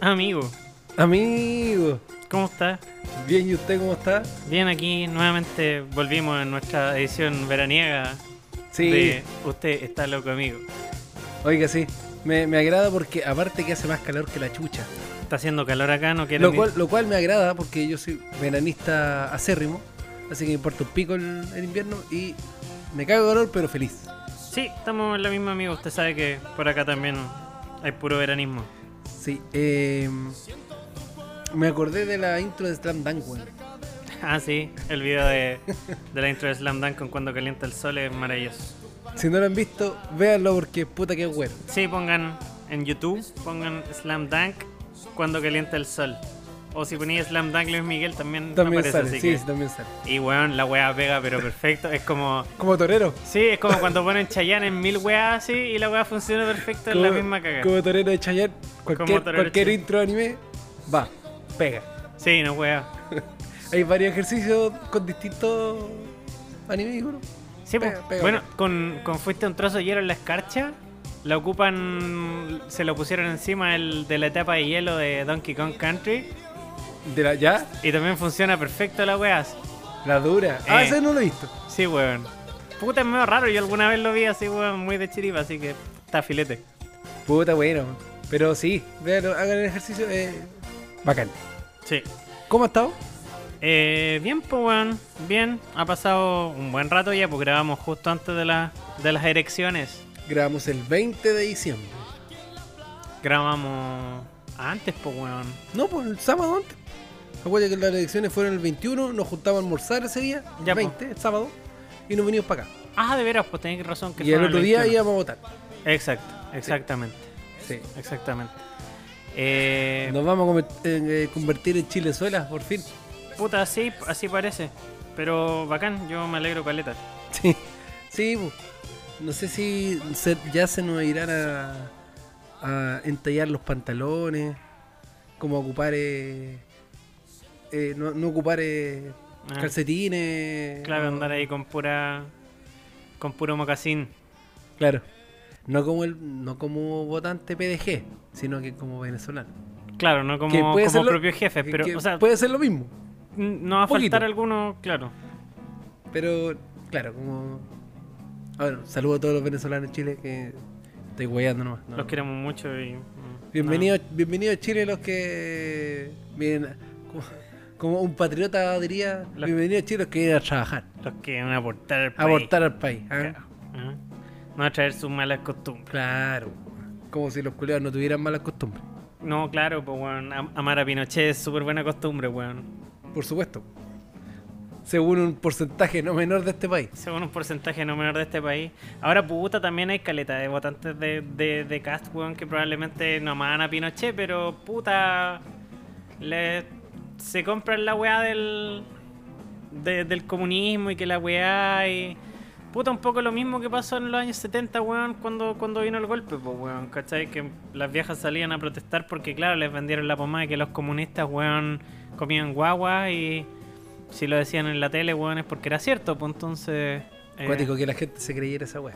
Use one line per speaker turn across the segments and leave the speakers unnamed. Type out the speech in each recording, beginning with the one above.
Amigo,
Amigo,
¿cómo estás?
bien, ¿y usted cómo está?
Bien, aquí nuevamente volvimos en nuestra edición veraniega
Sí,
de Usted está loco, amigo.
oiga, sí. Me, me agrada porque aparte que hace más calor que la chucha.
Está haciendo calor acá, no quiero
Lo cual, lo cual me agrada porque yo soy veranista acérrimo, así que me importa un pico el, el invierno y me cago de calor, pero feliz.
Sí, estamos en la misma, amigo. Usted sabe que por acá también hay puro veranismo.
Sí, eh, me acordé de la intro de Slam Dunk.
Ah, sí, el video de, de la intro de Slam Dunk con cuando calienta el sol es maravilloso.
Si no lo han visto, véanlo porque puta que bueno.
Sí, pongan en YouTube, pongan Slam Dunk cuando calienta el sol. O si ponéis Slam Dunk Luis Miguel también,
También
aparece,
sale,
así
sí,
que-
también sale.
Y weón, la wea pega, pero perfecto. Es como.
Como torero.
Sí, es como cuando ponen Chayanne en mil weas así y la wea funciona perfecto en la misma cagada.
Como torero de Chayanne, cualquier,
torero
cualquier
Chayanne.
intro de anime, va, pega.
Sí, no wea.
Hay varios ejercicios con distintos animes, ¿no?
Sí,
Pega,
pues,
pega,
bueno,
pega.
con, con fuiste un trozo de hielo en la escarcha, la ocupan, se lo pusieron encima el, de la etapa de hielo de Donkey Kong Country
De la, ¿Ya?
y también funciona perfecto la wea.
La dura. Ah,
Eh.
ese no lo he visto.
Sí, weón. Puta, es medio raro, yo alguna vez lo vi así, weón, muy de chiripa, así que está filete.
Puta, bueno. Pero sí, véanlo, hagan el ejercicio. Eh, bacán.
Sí.
¿Cómo ha estado?
Eh, bien, pues, weón, bien. Ha pasado un buen rato ya, pues grabamos justo antes de, la, de las elecciones.
Grabamos el 20 de diciembre.
Grabamos antes, pues, weón.
No, pues el sábado antes. Acuérdate que las elecciones fueron el 21, nos juntamos a almorzar ese día,
Ya,
el
po.
20, el sábado, y nos venimos para acá.
Ah, de veras, pues tenéis razón. Que
Y el otro día
21.
íbamos a votar.
Exacto, exactamente,
Sí.
exactamente. Eh,
Nos vamos a comer- eh, convertir en Chilezuela, por fin.
Puta, sí, así parece. Pero bacán, yo me alegro caleta.
Sí, sí, no sé si se- ya se nos irán a, a entallar los pantalones, como ocupar, eh, eh, no, no ocupar eh,
Ah,
calcetines.
Claro,
no-
andar ahí con pura. con puro mocasín.
Claro, no como el, no como votante PDG, sino que como venezolano.
Claro, no como, como
lo-
propios jefes,
que-
pero, o sea,
puede ser lo mismo,
no va a
poquito.
faltar alguno, claro.
pero claro, como. Ver, saludo a todos los venezolanos en Chile que estoy guayando nomás. no.
Los queremos mucho y. mm,
Bienvenidos bienvenido a Chile los que vienen, a- como, como un patriota diría,
La-
bienvenidos a Chile los que vienen a trabajar,
los que van a aportar al país.
aportar al país. ¿ah?
Claro. Ajá. No a traer sus malas costumbres.
Claro, como si los culeados no tuvieran malas costumbres,
No, claro, pues, weón. am- Amar a Pinochet es súper buena costumbre, weón.
por supuesto. Según un porcentaje no menor de este país.
Según un porcentaje no menor de este país. Ahora, puta, también hay caleta de votantes de, de, de cast, weón, que probablemente no aman a Pinochet, pero puta. Le, se compran la weá del. de- del comunismo y que la weá y. Puta, un poco lo mismo que pasó en los años 70, weón, cuando, cuando vino el golpe, pues, weón, ¿cachai? Que las viejas salían a protestar porque, claro, les vendieron la pomada de que los comunistas, weón, comían guagua y si lo decían en la tele, weón, es porque era cierto, pues entonces... eh,
Cuático que la gente se creyera esa wea.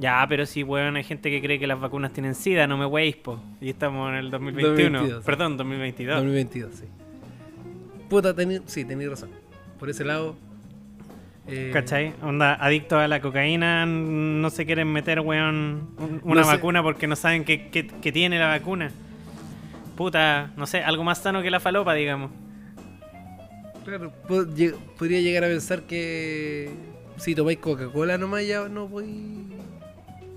ya, pero sí, weón, hay gente que cree que las vacunas tienen sida, no me weis, po. Y estamos en el 2021.
2022, sí.
Perdón, 2022.
2022, sí. Puta, tení, sí, tenéis razón. Por ese lado. eh,
¿Cachai? Onda, adictos a la cocaína, no se quieren meter, weón, un- una
No sé.
vacuna porque no saben qué, qué- qué tiene la vacuna. Puta, no sé, algo más sano que la falopa, digamos.
Claro, podría llegar a pensar que si tomáis Coca-Cola nomás ya no podéis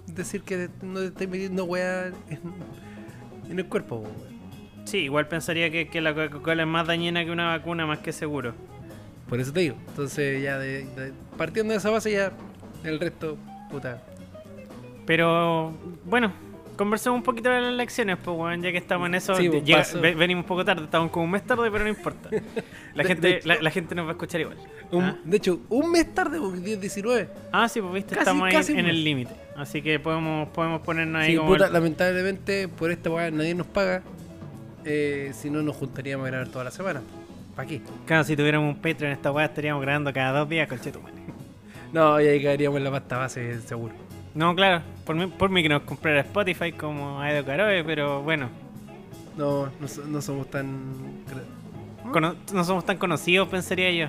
decir que no te estáis metiendo weá en, en el cuerpo. po, weón.
Sí, igual pensaría que, que la Coca-Cola es más dañina que una vacuna, más que seguro.
Por eso te digo. Entonces ya de, de- partiendo de esa base ya el resto, puta.
Pero bueno, conversemos un poquito de las elecciones, pues, weón, ya que estamos en eso.
Sí, pues,
llega- venimos un poco tarde, estamos como un mes tarde, pero no importa. La,
De-
gente,
hecho-
la, la gente nos va a escuchar igual.
Un-
¿Ah?
De hecho, un mes tarde, porque 10, 19.
Ah, sí, pues viste,
Casi-
estamos ahí
casi
en el límite. Así que podemos, podemos ponernos ahí
Sí,
como.
puta,
el-
lamentablemente por esta weá nadie nos paga. Eh, si no, nos juntaríamos a grabar toda la semana. ¿Para qué?
Claro, si tuviéramos un Patreon, esta weá estaríamos grabando cada dos días, conchetumare.
No, y ahí caeríamos en la pasta base, seguro.
No, claro, por mí, por mí que nos comprara Spotify como a Edo Caroe, pero bueno.
No, no, so- no somos tan.
Cono- no somos tan conocidos, pensaría yo.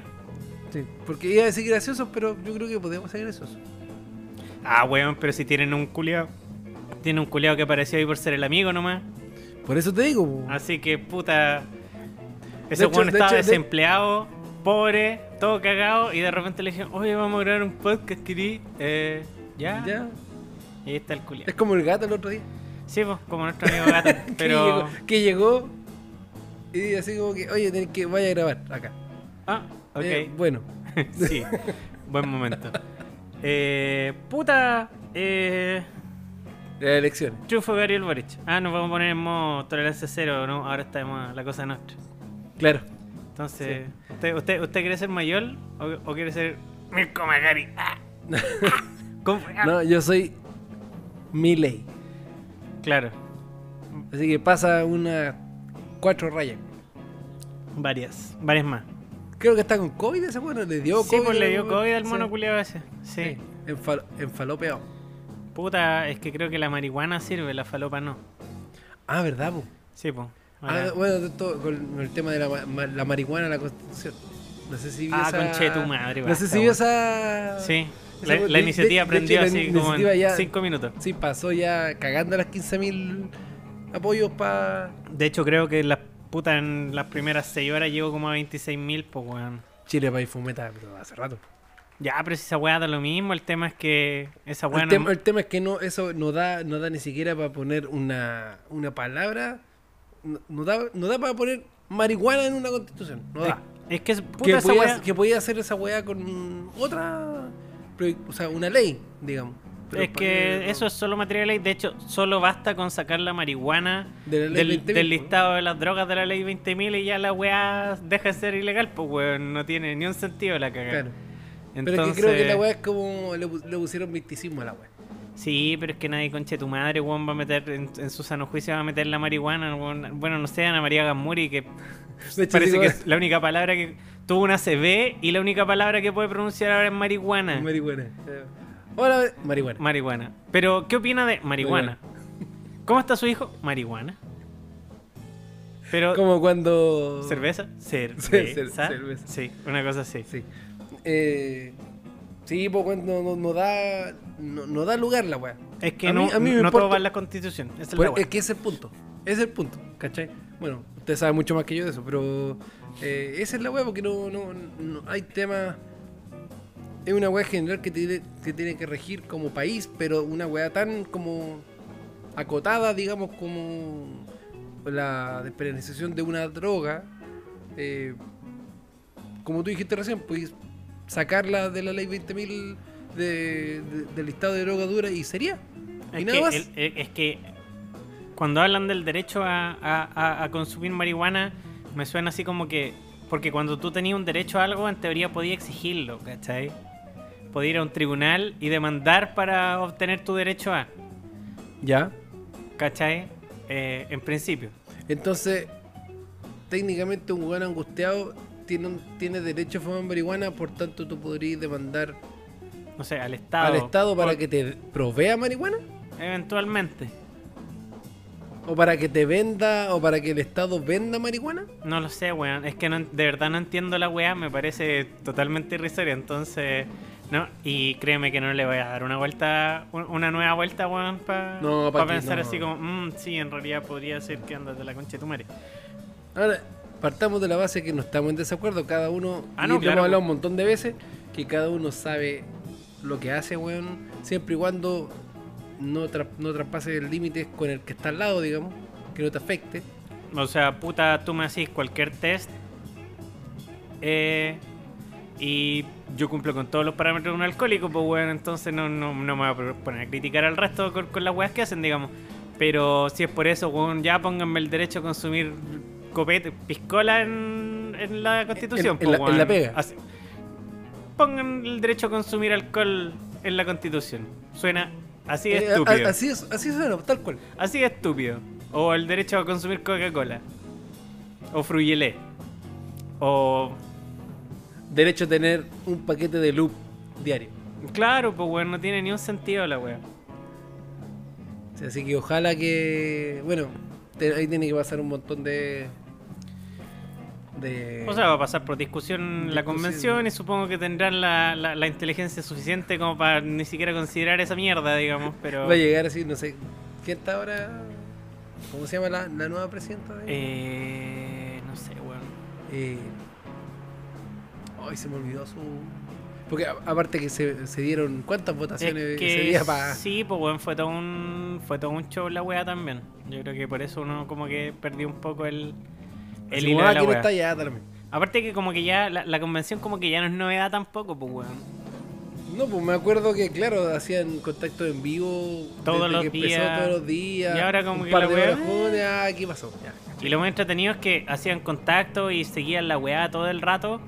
Sí, porque iba a decir graciosos, pero yo creo que podemos ser graciosos.
Ah, weón, pero si tienen un culiao. Tienen un culiao que apareció ahí por ser el amigo nomás.
Por eso te digo, po.
Así que, puta. Ese
hecho- de
estaba
de-
desempleado, pobre, todo cagado. Y de repente le dijeron, oye, vamos a grabar un podcast, querí. Eh, ya.
ya.
Y ahí está el culiao.
Es como el gato el otro día.
Sí, pues, como nuestro amigo gato.
Que
pero.
llegó, que llegó y así como que, oye, tenés que vaya a grabar acá.
Ah, ok.
Eh, bueno,
sí, buen momento. Eh, puta. Eh,
las elecciones.
triunfo de Gabriel Boric. Ah, nos vamos a poner en modo tolerancia cero, ¿no? Ahora está de la cosa nuestra.
Claro.
Entonces, ¿usted, usted, ¿usted quiere ser Mayol o, o quiere ser Mirko Macari? Ah. Ah.
No, yo soy Miley.
Claro,
Así que pasa unas cuatro rayas.
varias, varias más.
Creo que está con COVID ese bueno, le dio
Sí,
COVID.
pues le dio COVID al
sí.
mono culiao ese. Sí.
Sí, enfal- enfalopeado.
Puta, es que creo que la marihuana sirve, la falopa no.
Ah, ¿verdad, po?
Sí, pues.
Ah, bueno, todo, con el tema de la, ma- ma- la marihuana, la constitución. No sé si vio
Ah,
esa...
conche tu madre,
No sé si vio esa...
Sí, la, iniciativa
de
prendió
hecho,
así como en
ya-
5 minutos.
Sí, pasó ya cagando las 15.000 apoyos para...
De hecho, creo que las putas en las primeras 6 horas llegó como a 26.000, pues weón.
Chile País Fumeta, pero hace rato.
Ya, pero si esa weá da lo mismo, el tema es que esa weá
El,
no-
tema, el tema es que no eso no da no da ni siquiera para poner una, una palabra, no, no da, no da para poner marihuana en una constitución, no da.
Es que es puta
que,
esa
podía,
weá.
que podía hacer esa weá con otra, o sea, una ley, digamos. Pero
Es que
no.
eso es solo materia de ley. De hecho, solo basta con sacar la marihuana
De la ley
del,
20.000,
del listado de las drogas de la ley 20.000 y ya la weá deja de ser ilegal, pues weón. No tiene ni un sentido la cagada.
Claro.
Entonces,
Pero es que creo que la weá es como le, pu- le pusieron misticismo a la weá.
Sí, pero es que nadie conche tu madre, weón, va a meter en, en su sano juicio va a meter la marihuana. weón. Bueno, no sé, Ana María Gamuri, que
hecho,
parece que es la única palabra que tuvo una CB y la única palabra que puede pronunciar ahora es marihuana.
marihuana. Hola, marihuana.
Marihuana. Pero, ¿qué opina de marihuana? ¿Cómo está su hijo? Marihuana. Pero,
Como cuando
¿cerveza?
cer-
¿Cerveza?
cerveza.
Sí, una cosa así.
Sí. Eh, sí, pues no, no da no, no da lugar la weá.
Es que
A
no,
mí- a mí
no
importa-
la constitución. Es
Pues
la
es que ese es el punto. Es el punto, ¿cachai? Bueno, usted sabe mucho más que yo de eso, pero eh, esa es la weá porque no, no, no hay temas. Es una weá general que tiene, que tiene que regir como país, pero una weá tan como acotada, digamos, como la despenalización de una droga. eh, como tú dijiste recién, pues sacarla de la ley 20.000 de, de- del listado de droga dura y sería.
Es
y nada
que,
más.
el- el- es que cuando hablan del derecho a, a- a- a consumir marihuana, me suena así como que. Porque cuando tú tenías un derecho a algo, en teoría podías exigirlo, ¿cachai? Podías ir a un tribunal y demandar para obtener tu derecho a,
Ya.
¿cachai? Eh, en principio.
Entonces, técnicamente un weón angustiado tiene, derecho a fumar marihuana, por tanto tú podrías demandar
No sé, al Estado.
al Estado para que te provea marihuana,
Eventualmente.
o para que te venda, o para que el Estado venda marihuana.
No lo sé, weón. Es que no, de verdad no entiendo la weá. Me parece totalmente irrisoria. Entonces, no. Y créeme que no le voy a dar una vuelta, un- una nueva vuelta, weón, para
No, pa'
pensar
no.
así como, "Mm, sí, en realidad podría ser que andas de la concha de tu madre.
Ahora, partamos de la base que no estamos en desacuerdo, cada uno,
Ah,
y
no,
lo
claro,
hemos hablado un montón de veces, que cada uno sabe lo que hace, weón, siempre y cuando no, tra- no traspase el límite con el que está al lado, digamos, que no te afecte.
O sea, puta, tú me haces cualquier test. eh, y yo cumplo con todos los parámetros de un alcohólico, pues weón, entonces no, no, no me voy a poner a criticar al resto con, con las weas que hacen, digamos. Pero si es por eso, weón, ya pónganme el derecho a consumir copete, piscola en, en la constitución,
En- en
pues,
la- en la
weón.
pega.
Así- Pongan el derecho a consumir alcohol en la constitución. Suena así de
Eh, a-
estúpido.
así es, así suena, tal cual.
Así de estúpido. O el derecho a consumir Coca-Cola. O Fruyelé. O.
Derecho a tener un paquete de loop diario.
Claro, pues weón, no tiene ni un sentido la wea.
Sí, Así que ojalá que, bueno, ahí tiene que pasar un montón de. de
O sea, va a pasar por discusión la convención y supongo que tendrán la, la- la inteligencia suficiente como para ni siquiera considerar esa mierda, digamos, pero...
va a llegar así, no sé. ¿Quién está ahora? ¿Cómo se llama la, la nueva presidenta? de-
Eh, no sé, weón.
Eh, Ay, se me olvidó su. Porque aparte que se, se dieron cuántas votaciones
Es
ese
que
día para.
sí, pues weón, fue todo un fue todo un show la wea también. Yo creo que por eso uno como que perdió un poco el el hilo de la
quién
wea.
está también.
Aparte que como que ya la, la convención como que ya no es novedad tampoco, pues weón.
No, pues me acuerdo que, claro, hacían contacto en vivo
Todos los
que empezó
días.
todos los días.
Y ahora como
un
que
par
la
de ah, ¿qué pasó? Ya.
Y lo más entretenido es que hacían contacto y seguían la weá todo el rato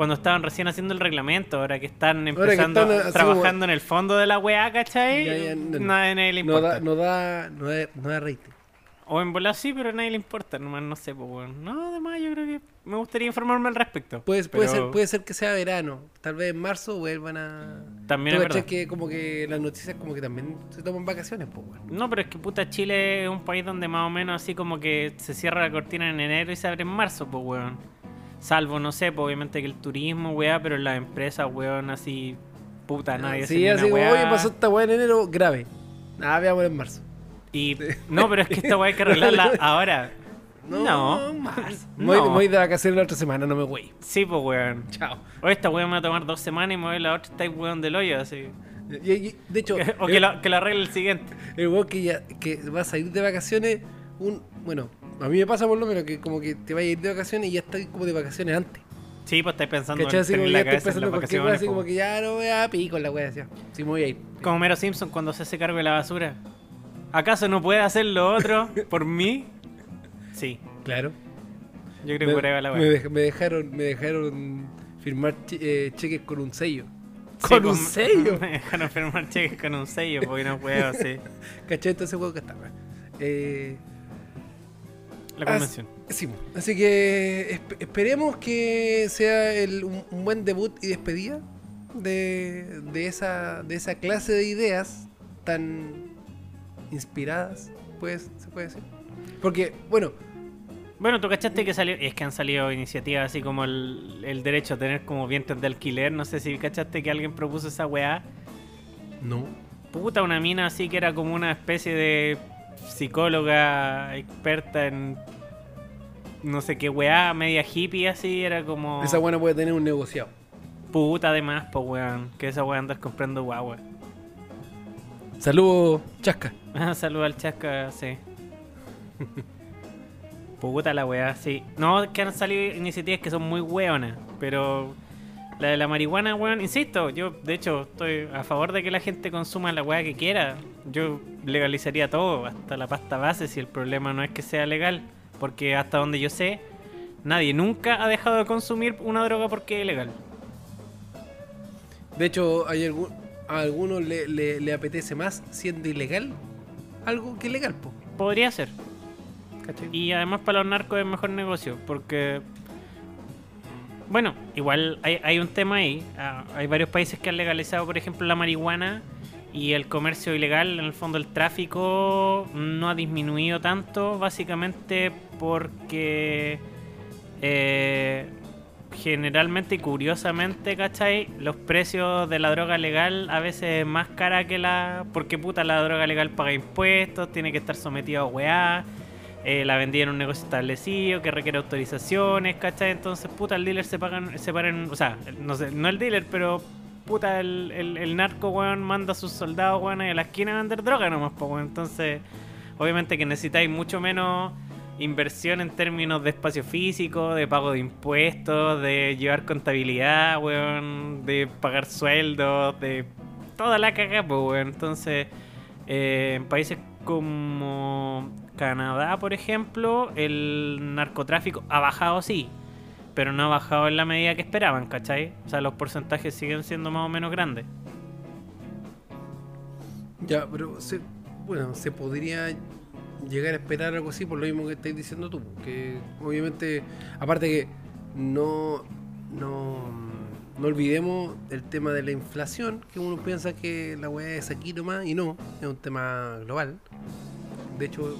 cuando estaban recién haciendo el reglamento, ahora que están
que
empezando,
están
trabajando en el fondo de la weá, ¿cachai?
Ya, ya, no-
nadie le
No
importa.
da, no da, no da, no da rating.
O en bola sí, pero a nadie le importa, nomás no sé, pues weón. No, además yo creo que me gustaría informarme al respecto.
Puede, puede,
Pero
ser, puede ser que sea verano. Tal vez en marzo vuelvan a.
También
¿Tú
es verdad.
que como que las noticias como que también se toman vacaciones, pues bueno.
No, pero es que puta Chile es un país donde más o menos así como que se cierra la cortina en enero y se abre en marzo, pues weón. Salvo, no sé, pues obviamente que el turismo, weá, pero las empresas, weón, así, puta, nadie
sí, así
una
como,
weá.
oye, pasó esta weá en enero, grave. Nada, veamos en marzo.
Y, no, pero es que esta weá hay que arreglarla ahora. No,
más.
no.
Voy, voy de vacaciones la otra semana, no me voy.
Sí, pues weón.
Chao.
O esta weá me va a tomar dos semanas y me voy la otra, está ahí weón del hoyo, así.
Y- y- de hecho,
o
el,
que lo, que lo arregle el siguiente.
el weón que, ya, que va a salir de vacaciones, un bueno, a mí me pasa por lo menos que como que te vayas a ir de vacaciones y ya estás como de vacaciones antes.
Sí, pues estáis pensando
¿Cachai?
en
Así como ya
la
estoy
cabeza en
pensando
las vacaciones.
así como que ya no voy a pico la weá, decía. Sí, me voy a ir.
Como Mero Simpson cuando se hace cargo de la basura. ¿Acaso no puede hacer lo otro por mí? Sí,
Claro.
yo creo que por ahí va la
me,
weá.
dej- me dejaron, me dejaron firmar che- eh, cheques con un sello.
Sí,
Con un sello.
Me dejaron firmar cheques con un sello porque no puedo, sí.
¿Cachai? Entonces weón que está. Eh,
La convención.
Sí, así que esp- esperemos que sea el- un, un buen debut y despedida de, de, esa, de esa clase de ideas tan inspiradas, pues, se puede decir. Porque, bueno,
Bueno, tú cachaste que salió, es que han salido iniciativas así como el, el derecho a tener como vientres de alquiler. No sé si cachaste que alguien propuso esa weá.
no.
Puta, una mina así que era como una especie de psicóloga experta en no sé qué weá, media hippie así, era como...
Esa buena puede tener un negociado.
Puta además, pues weón, que esa weá andas comprando guagua.
Saludos, Chasca.
Ah, Saluda al chasca, sí. Puta la weá, sí. No, que han salido iniciativas que son muy weonas, pero la de la marihuana, weón, insisto, yo de hecho estoy a favor de que la gente consuma la weá que quiera. Yo legalizaría todo, hasta la pasta base, si el problema no es que sea legal. Porque hasta donde yo sé, nadie nunca ha dejado de consumir una droga porque es legal.
De hecho, hay algún, a algunos le, le, le apetece más siendo ilegal algo que legal, po.
Podría ser.
¿Cachai?
Y además para los narcos es mejor negocio, porque... Bueno, igual hay, hay un tema ahí. Ah, hay varios países que han legalizado, por ejemplo, la marihuana y el comercio ilegal. En el fondo el tráfico no ha disminuido tanto, básicamente porque eh, generalmente y curiosamente, ¿cachai? Los precios de la droga legal a veces es más cara que la... Porque puta, la droga legal paga impuestos, tiene que estar sometido a weá. Eh, la vendía en un negocio establecido que requiere autorizaciones, ¿cachai? Entonces, puta, el dealer se pagan, se paran, o sea, no sé, no el dealer, pero puta, el, el, el narco, weón, manda a sus soldados, weón, a la esquina a vender droga nomás, pues, weón. Entonces, obviamente que necesitáis mucho menos inversión en términos de espacio físico, de pago de impuestos, de llevar contabilidad, weón, de pagar sueldos, de toda la cagada, pues, weón. Entonces, eh, en países como Canadá, por ejemplo, el narcotráfico ha bajado, sí, pero no ha bajado en la medida que esperaban, ¿cachai? O sea, los porcentajes siguen siendo más o menos grandes.
Ya, pero se, bueno, se podría llegar a esperar algo así por lo mismo que estáis diciendo tú. Que obviamente, aparte que no, no, no olvidemos el tema de la inflación, que uno piensa que la weá es aquí nomás y no, es un tema global. De hecho,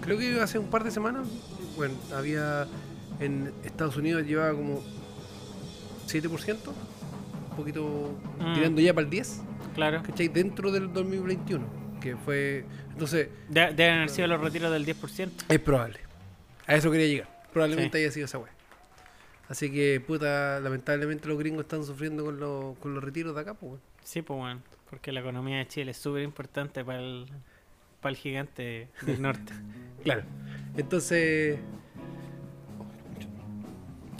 creo que hace un par de semanas, bueno, había en Estados Unidos llevaba como 7%, un poquito
Mm.
tirando ya para el 10,
Claro.
¿cachai? Dentro del 2021, que fue... Entonces,
De- deben haber sido los retiros del 10%.
es probable. A eso quería llegar. Probablemente
Sí.
haya sido esa weá. Así que, puta, lamentablemente los gringos están sufriendo con, los con los retiros de acá, pues, weón.
Sí, pues bueno, porque la economía de Chile es súper importante para el, para el gigante del norte.
Claro. Entonces,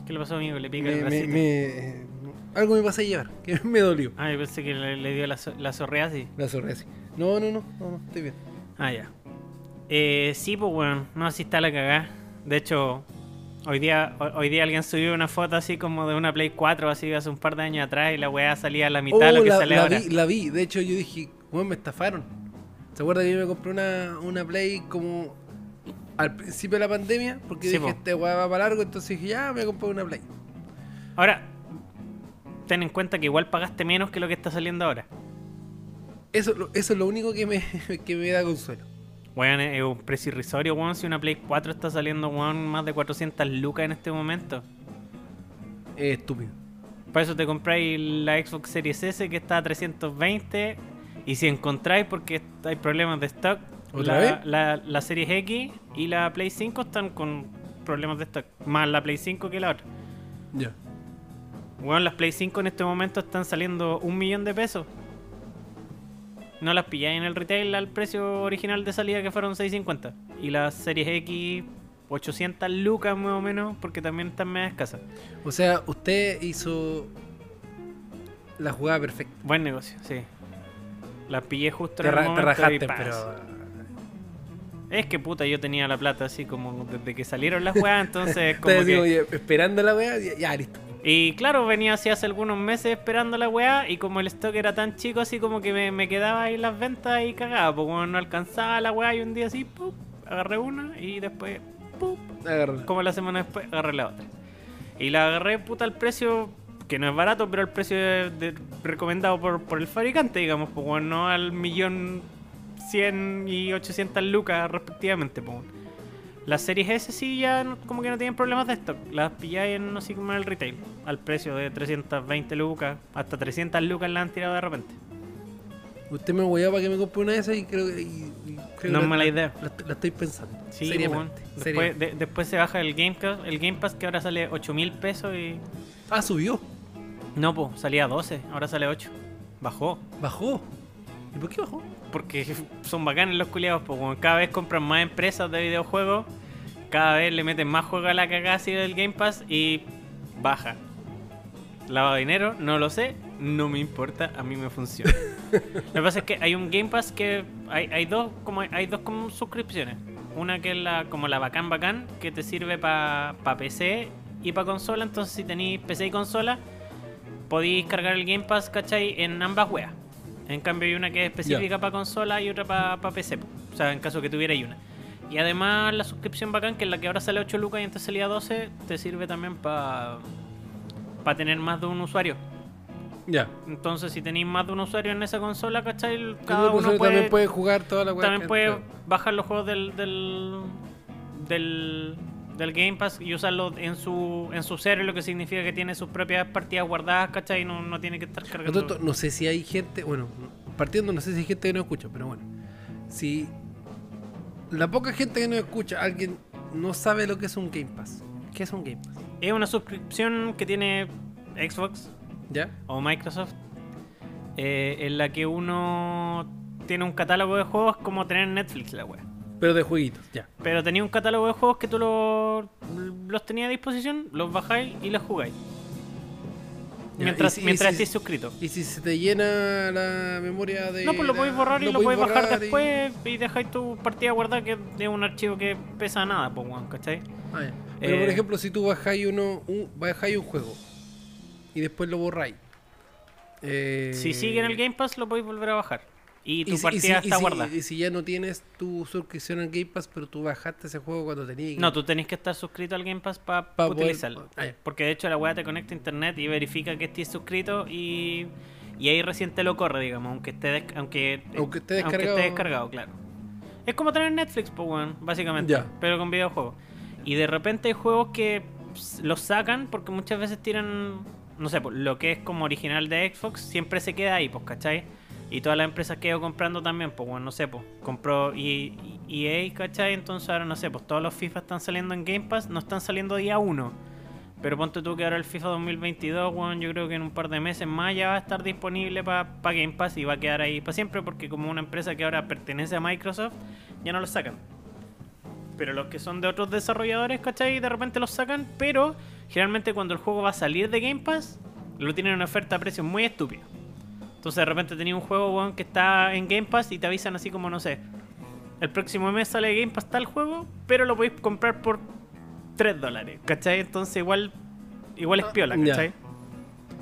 ¿Qué le pasó, amigo? Le pica el
me,
bracito.
me- algo me pasé a llevar, que me dolió.
Ah, yo pensé que le, le dio la, so- la psoriasis.
La psoriasis. No, no, no, no, no, estoy bien.
Ah, ya. Eh, sí, pues bueno, no, así está la cagada. De hecho, hoy día, ho- hoy día alguien subió una foto así como de una Play 4, así hace un par de años atrás, y la weá salía a la mitad de lo
Oh,
que
la,
sale
la
ahora.
vi, la vi. De hecho, yo dije, weón, me estafaron. ¿Se acuerda que yo me compré una, una Play como al principio de la pandemia? Porque
Sí,
dije,
po.
este weá va para largo, entonces dije, ya, me comprar una Play.
Ahora, ten en cuenta que igual pagaste menos que lo que está saliendo ahora.
Eso, eso es lo único que me, que me da consuelo.
Weón, es un precio irrisorio, weón. Si una Play 4 está saliendo, weón, más de 400 lucas en este momento.
Es estúpido.
Para eso te compráis la Xbox Series S que está a 320. Y si encontráis, porque hay problemas de stock,
¿Otra
la,
vez?
La, la Series X y la Play 5 están con problemas de stock. Más la Play 5 que la otra.
Ya.
Weón, las Play 5 en este momento están saliendo un millón de pesos. No las pilláis en el retail al precio original de salida que fueron 6.50. Y las Series X 800 lucas más o menos porque también están medio escasas.
O sea, usted hizo la jugada perfecta.
Buen negocio, sí. Las pillé justo
Te,
en el
te rajaste, pero.
Es que puta, yo tenía la plata así como desde que salieron las weas, entonces como
así
que...
ya esperando la weá, ya, ya, listo.
Y claro, venía así hace algunos meses esperando la weá y como el stock era tan chico así como que me, me quedaba ahí las ventas y cagaba, porque no alcanzaba la weá y un día así, ¡pup! agarré una y después, ¡pup!
Agárrala.
como la semana después, agarré la otra. Y la agarré puta al precio, que no es barato, pero al precio de- de- recomendado por, por el fabricante, digamos, pues bueno, no al millón 100 y 800 lucas respectivamente, pues. Las series S sí ya no- como que no tienen problemas de stock. Las pilláis en así como en el retail. Al precio de 320 lucas. Hasta 300 lucas la han tirado de repente.
Usted me voy para que me compre una de esas y creo que. y- y creo
No
que
es
la-
mala idea.
La, la estoy pensando.
Sí,
seriamente.
bueno. Después,
seriamente.
de- después se baja el Game, Pass, el Game Pass que ahora sale 8 mil pesos y...
Ah, subió.
No, pues salía 12, ahora sale 8. Bajó.
Bajó. ¿Y por qué bajó?
Porque son bacanes los culiados, pues cada vez compran más empresas de videojuegos, cada vez le meten más juego a la cagada así del Game Pass y baja. Lavado de dinero, no lo sé, no me importa, a mí me funciona. lo que pasa es que hay un Game Pass que hay, hay dos como hay dos como suscripciones. Una que es la como la bacán bacán que te sirve para PC y para consola, entonces si tenéis PC y consola podéis cargar el Game Pass, ¿cachai? En ambas weas. En cambio hay una que es específica para consola y otra para PC. po. O sea, en caso que tuvierais una. Y además la suscripción bacán, que es la que ahora sale 8 lucas y antes salía 12, te sirve también para para tener más de un usuario.
Ya.
Entonces si tenéis más de un usuario en esa consola, ¿cachai?
Cada
uno puede,
también puede jugar toda la weá.
también puede bajar los juegos del, del, del, del Game Pass y usarlos en su, en su serie, lo que significa que tiene sus propias partidas guardadas, ¿cachai? No, no tiene que estar cargando.
esto, no sé si hay gente, bueno, partiendo no sé si hay gente que no escucha, pero bueno, si la poca gente que no escucha, alguien no sabe lo que es un Game Pass. ¿Qué es un Game Pass?
Es una suscripción que tiene Xbox
¿Ya?
o Microsoft, eh, en la que uno tiene un catálogo de juegos como tener Netflix, la web.
Pero de jueguitos, ya.
Pero tenía un catálogo de juegos que tú lo- los tenías a disposición, los bajáis y los jugáis. Mientras,
si-
mientras
si-
estés suscrito.
Y si se te llena la memoria de.
No, pues lo podéis borrar y
lo
podéis bajar
y-
después y... dejáis tu partida guardada que es un archivo que pesa nada, pues, weón, ¿cachai?
Ah. Pero por
Eh,
ejemplo, si tú bajáis uno, un, bajáis un juego y después lo borráis. eh,
Si sigue en el Game Pass, lo podéis volver a bajar. Y tu
y si- y
partida
y
está
si-
guardada.
Y si ya no tienes tu suscripción al Game Pass, pero tú bajaste ese juego cuando tenías.
No, tú tenés que estar suscrito al Game Pass para
Pa poder-
utilizarlo.
Ah.
Porque de hecho la weá te conecta a internet y verifica que estés suscrito y, y ahí recién te lo corre, digamos, aunque esté, des- aunque,
Aunque esté descargado.
esté descargado, claro. Es como tener Netflix, pues, weón, básicamente. Pero con videojuegos. Y de repente hay juegos que los sacan porque muchas veces tiran, no sé, pues, lo que es como original de Xbox siempre se queda ahí, pues, ¿cachai? Y todas las empresas que he ido comprando también, pues, bueno, no sé, pues, compró E- EA, ¿cachai? Entonces ahora, no sé, pues todos los FIFA están saliendo en Game Pass, no están saliendo día uno. Pero ponte tú que ahora el FIFA 2022, weón, yo creo que en un par de meses más ya va a estar disponible para Game Pass y va a quedar ahí para siempre porque como una empresa que ahora pertenece a Microsoft, ya no lo sacan. Pero los que son de otros desarrolladores, ¿cachai? De repente los sacan, pero generalmente cuando el juego va a salir de Game Pass, lo tienen en una oferta a precios muy estúpidos. Entonces de repente tenía un juego, weón, que está en Game Pass y te avisan así como, no sé, el próximo mes sale Game Pass tal juego, pero lo podéis comprar por 3 dólares, ¿cachai? Entonces igual igual es piola,
Ya.
¿cachai?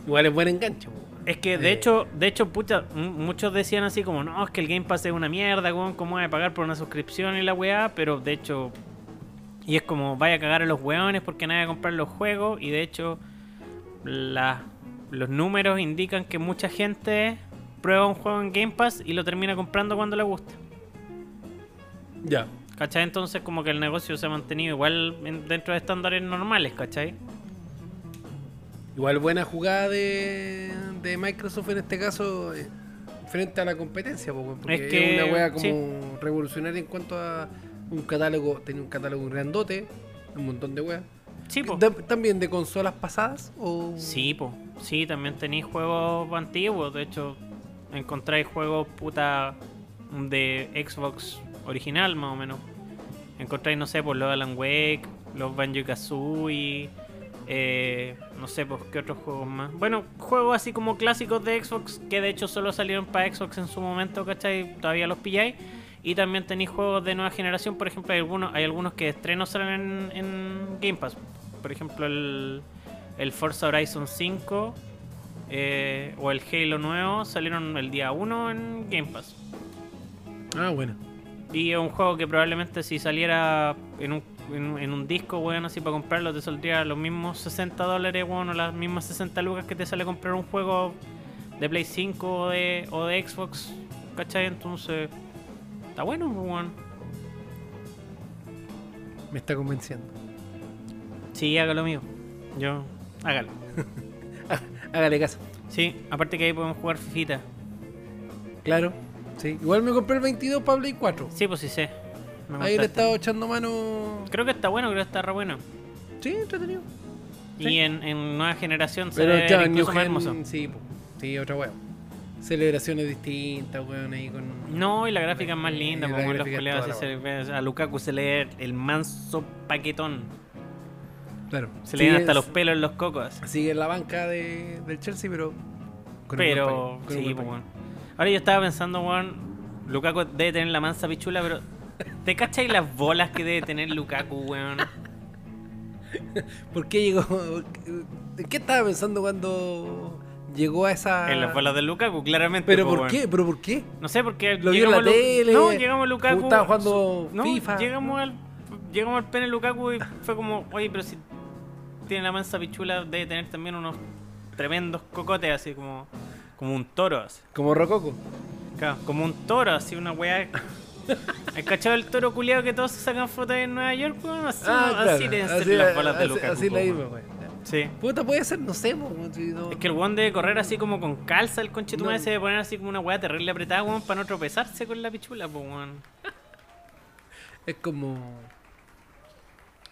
Igual es buen enganche, po.
Es que de
Eh.
hecho, de hecho, pucha, muchos decían así como, no, es que el Game Pass es una mierda, weón, ¿cómo voy a pagar por una suscripción y la weá? Pero de hecho, y es como, vaya a cagar a los weones porque nadie va a comprar los juegos, y de hecho, la- los números indican que mucha gente prueba un juego en Game Pass y lo termina comprando cuando le gusta.
Ya.
¿Cachai? Entonces como que el negocio se ha mantenido igual en- dentro de estándares normales, ¿cachai?
Igual buena jugada de, de Microsoft en este caso eh, frente a la competencia, porque
Es
es,
que,
una wea como
sí.
revolucionaria en cuanto a un catálogo, tenía un catálogo grandote, un montón de weas.
Sí, po.
¿También de consolas pasadas? O...
Sí, po. Sí, también tenéis juegos antiguos. De hecho, encontráis juegos puta de Xbox original, más o menos. Encontráis, no sé, por los Alan Wake, los Banjo Kazooie, eh, no sé, pues qué otros juegos más. Bueno, juegos así como clásicos de Xbox que de hecho solo salieron para Xbox en su momento, ¿cachai? Todavía los pilláis. Y también tenéis juegos de nueva generación, por ejemplo, hay algunos, hay algunos que de estreno salen en, en Game Pass. Por ejemplo, el, el Forza Horizon 5 eh, o el Halo nuevo salieron el día 1 en Game Pass.
Ah, bueno.
Y es un juego que probablemente si saliera en un, en, un- en un disco, weón, así para comprarlo, te saldría los mismos 60 dólares, weón, o las mismas 60 lucas que te sale comprar un juego de Play 5 o de, o de Xbox, ¿cachai? Entonces, está bueno, weón.
Me está convenciendo.
Sí, hágalo mío. Yo, hágalo.
Hágale caso.
Sí, aparte que ahí podemos jugar Fifita.
Claro. Sí. Igual me compré el 22 para Play 4.
Sí, pues sí sé. Me
Ahí le estado echando mano.
Creo que está bueno, creo que está re bueno.
Sí, entretenido.
Y
Sí.
en, en nueva generación se ve incluso más hermoso.
sí, sí, otra weá. Celebraciones distintas, weón, ahí con.
No, y la gráfica es más linda,
Y la
como los colegas se ve, a Lukaku se le el manso paquetón.
Claro.
Se le
Sigue-
hasta los pelos en los cocos.
Sigue en la banca de, del Chelsea, pero. con
Pero,
paño,
sí,
buen
pues. Ahora yo estaba pensando, weón, Lukaku debe tener la mansa pichula, pero ¿te cachai las bolas que debe tener Lukaku, weón?
¿Por qué llegó? ¿Qué estaba pensando cuando llegó a esa.
En las bolas de Lukaku, claramente.
¿Pero
po,
por qué? ¿Pero por qué?
No sé, porque
Lo vio en la
Lu-
tele,
No, llegamos a Lukaku.
estaba jugando
no,
FIFA.
Llegamos al, llegamos al pene Lukaku y fue como, oye, pero si tiene la mansa pichula, debe tener también unos tremendos cocotes, así como, como un toro, así.
Como Rococo.
Claro, como un toro, así una weá. ¿Has cachado el toro culiado que todos se sacan fotos en Nueva York? weón? así, así deben ser las bolas de
Ah, así-
Lukaku.
Así la misma, weón.
Sí.
Puta, puede ser, no sé, po, no-
Es que el weón debe correr así como con calza, el conche
No.
se debe poner así como una weá terrible apretada, weón, para no tropezarse con la pichula, pues weón.
Es como.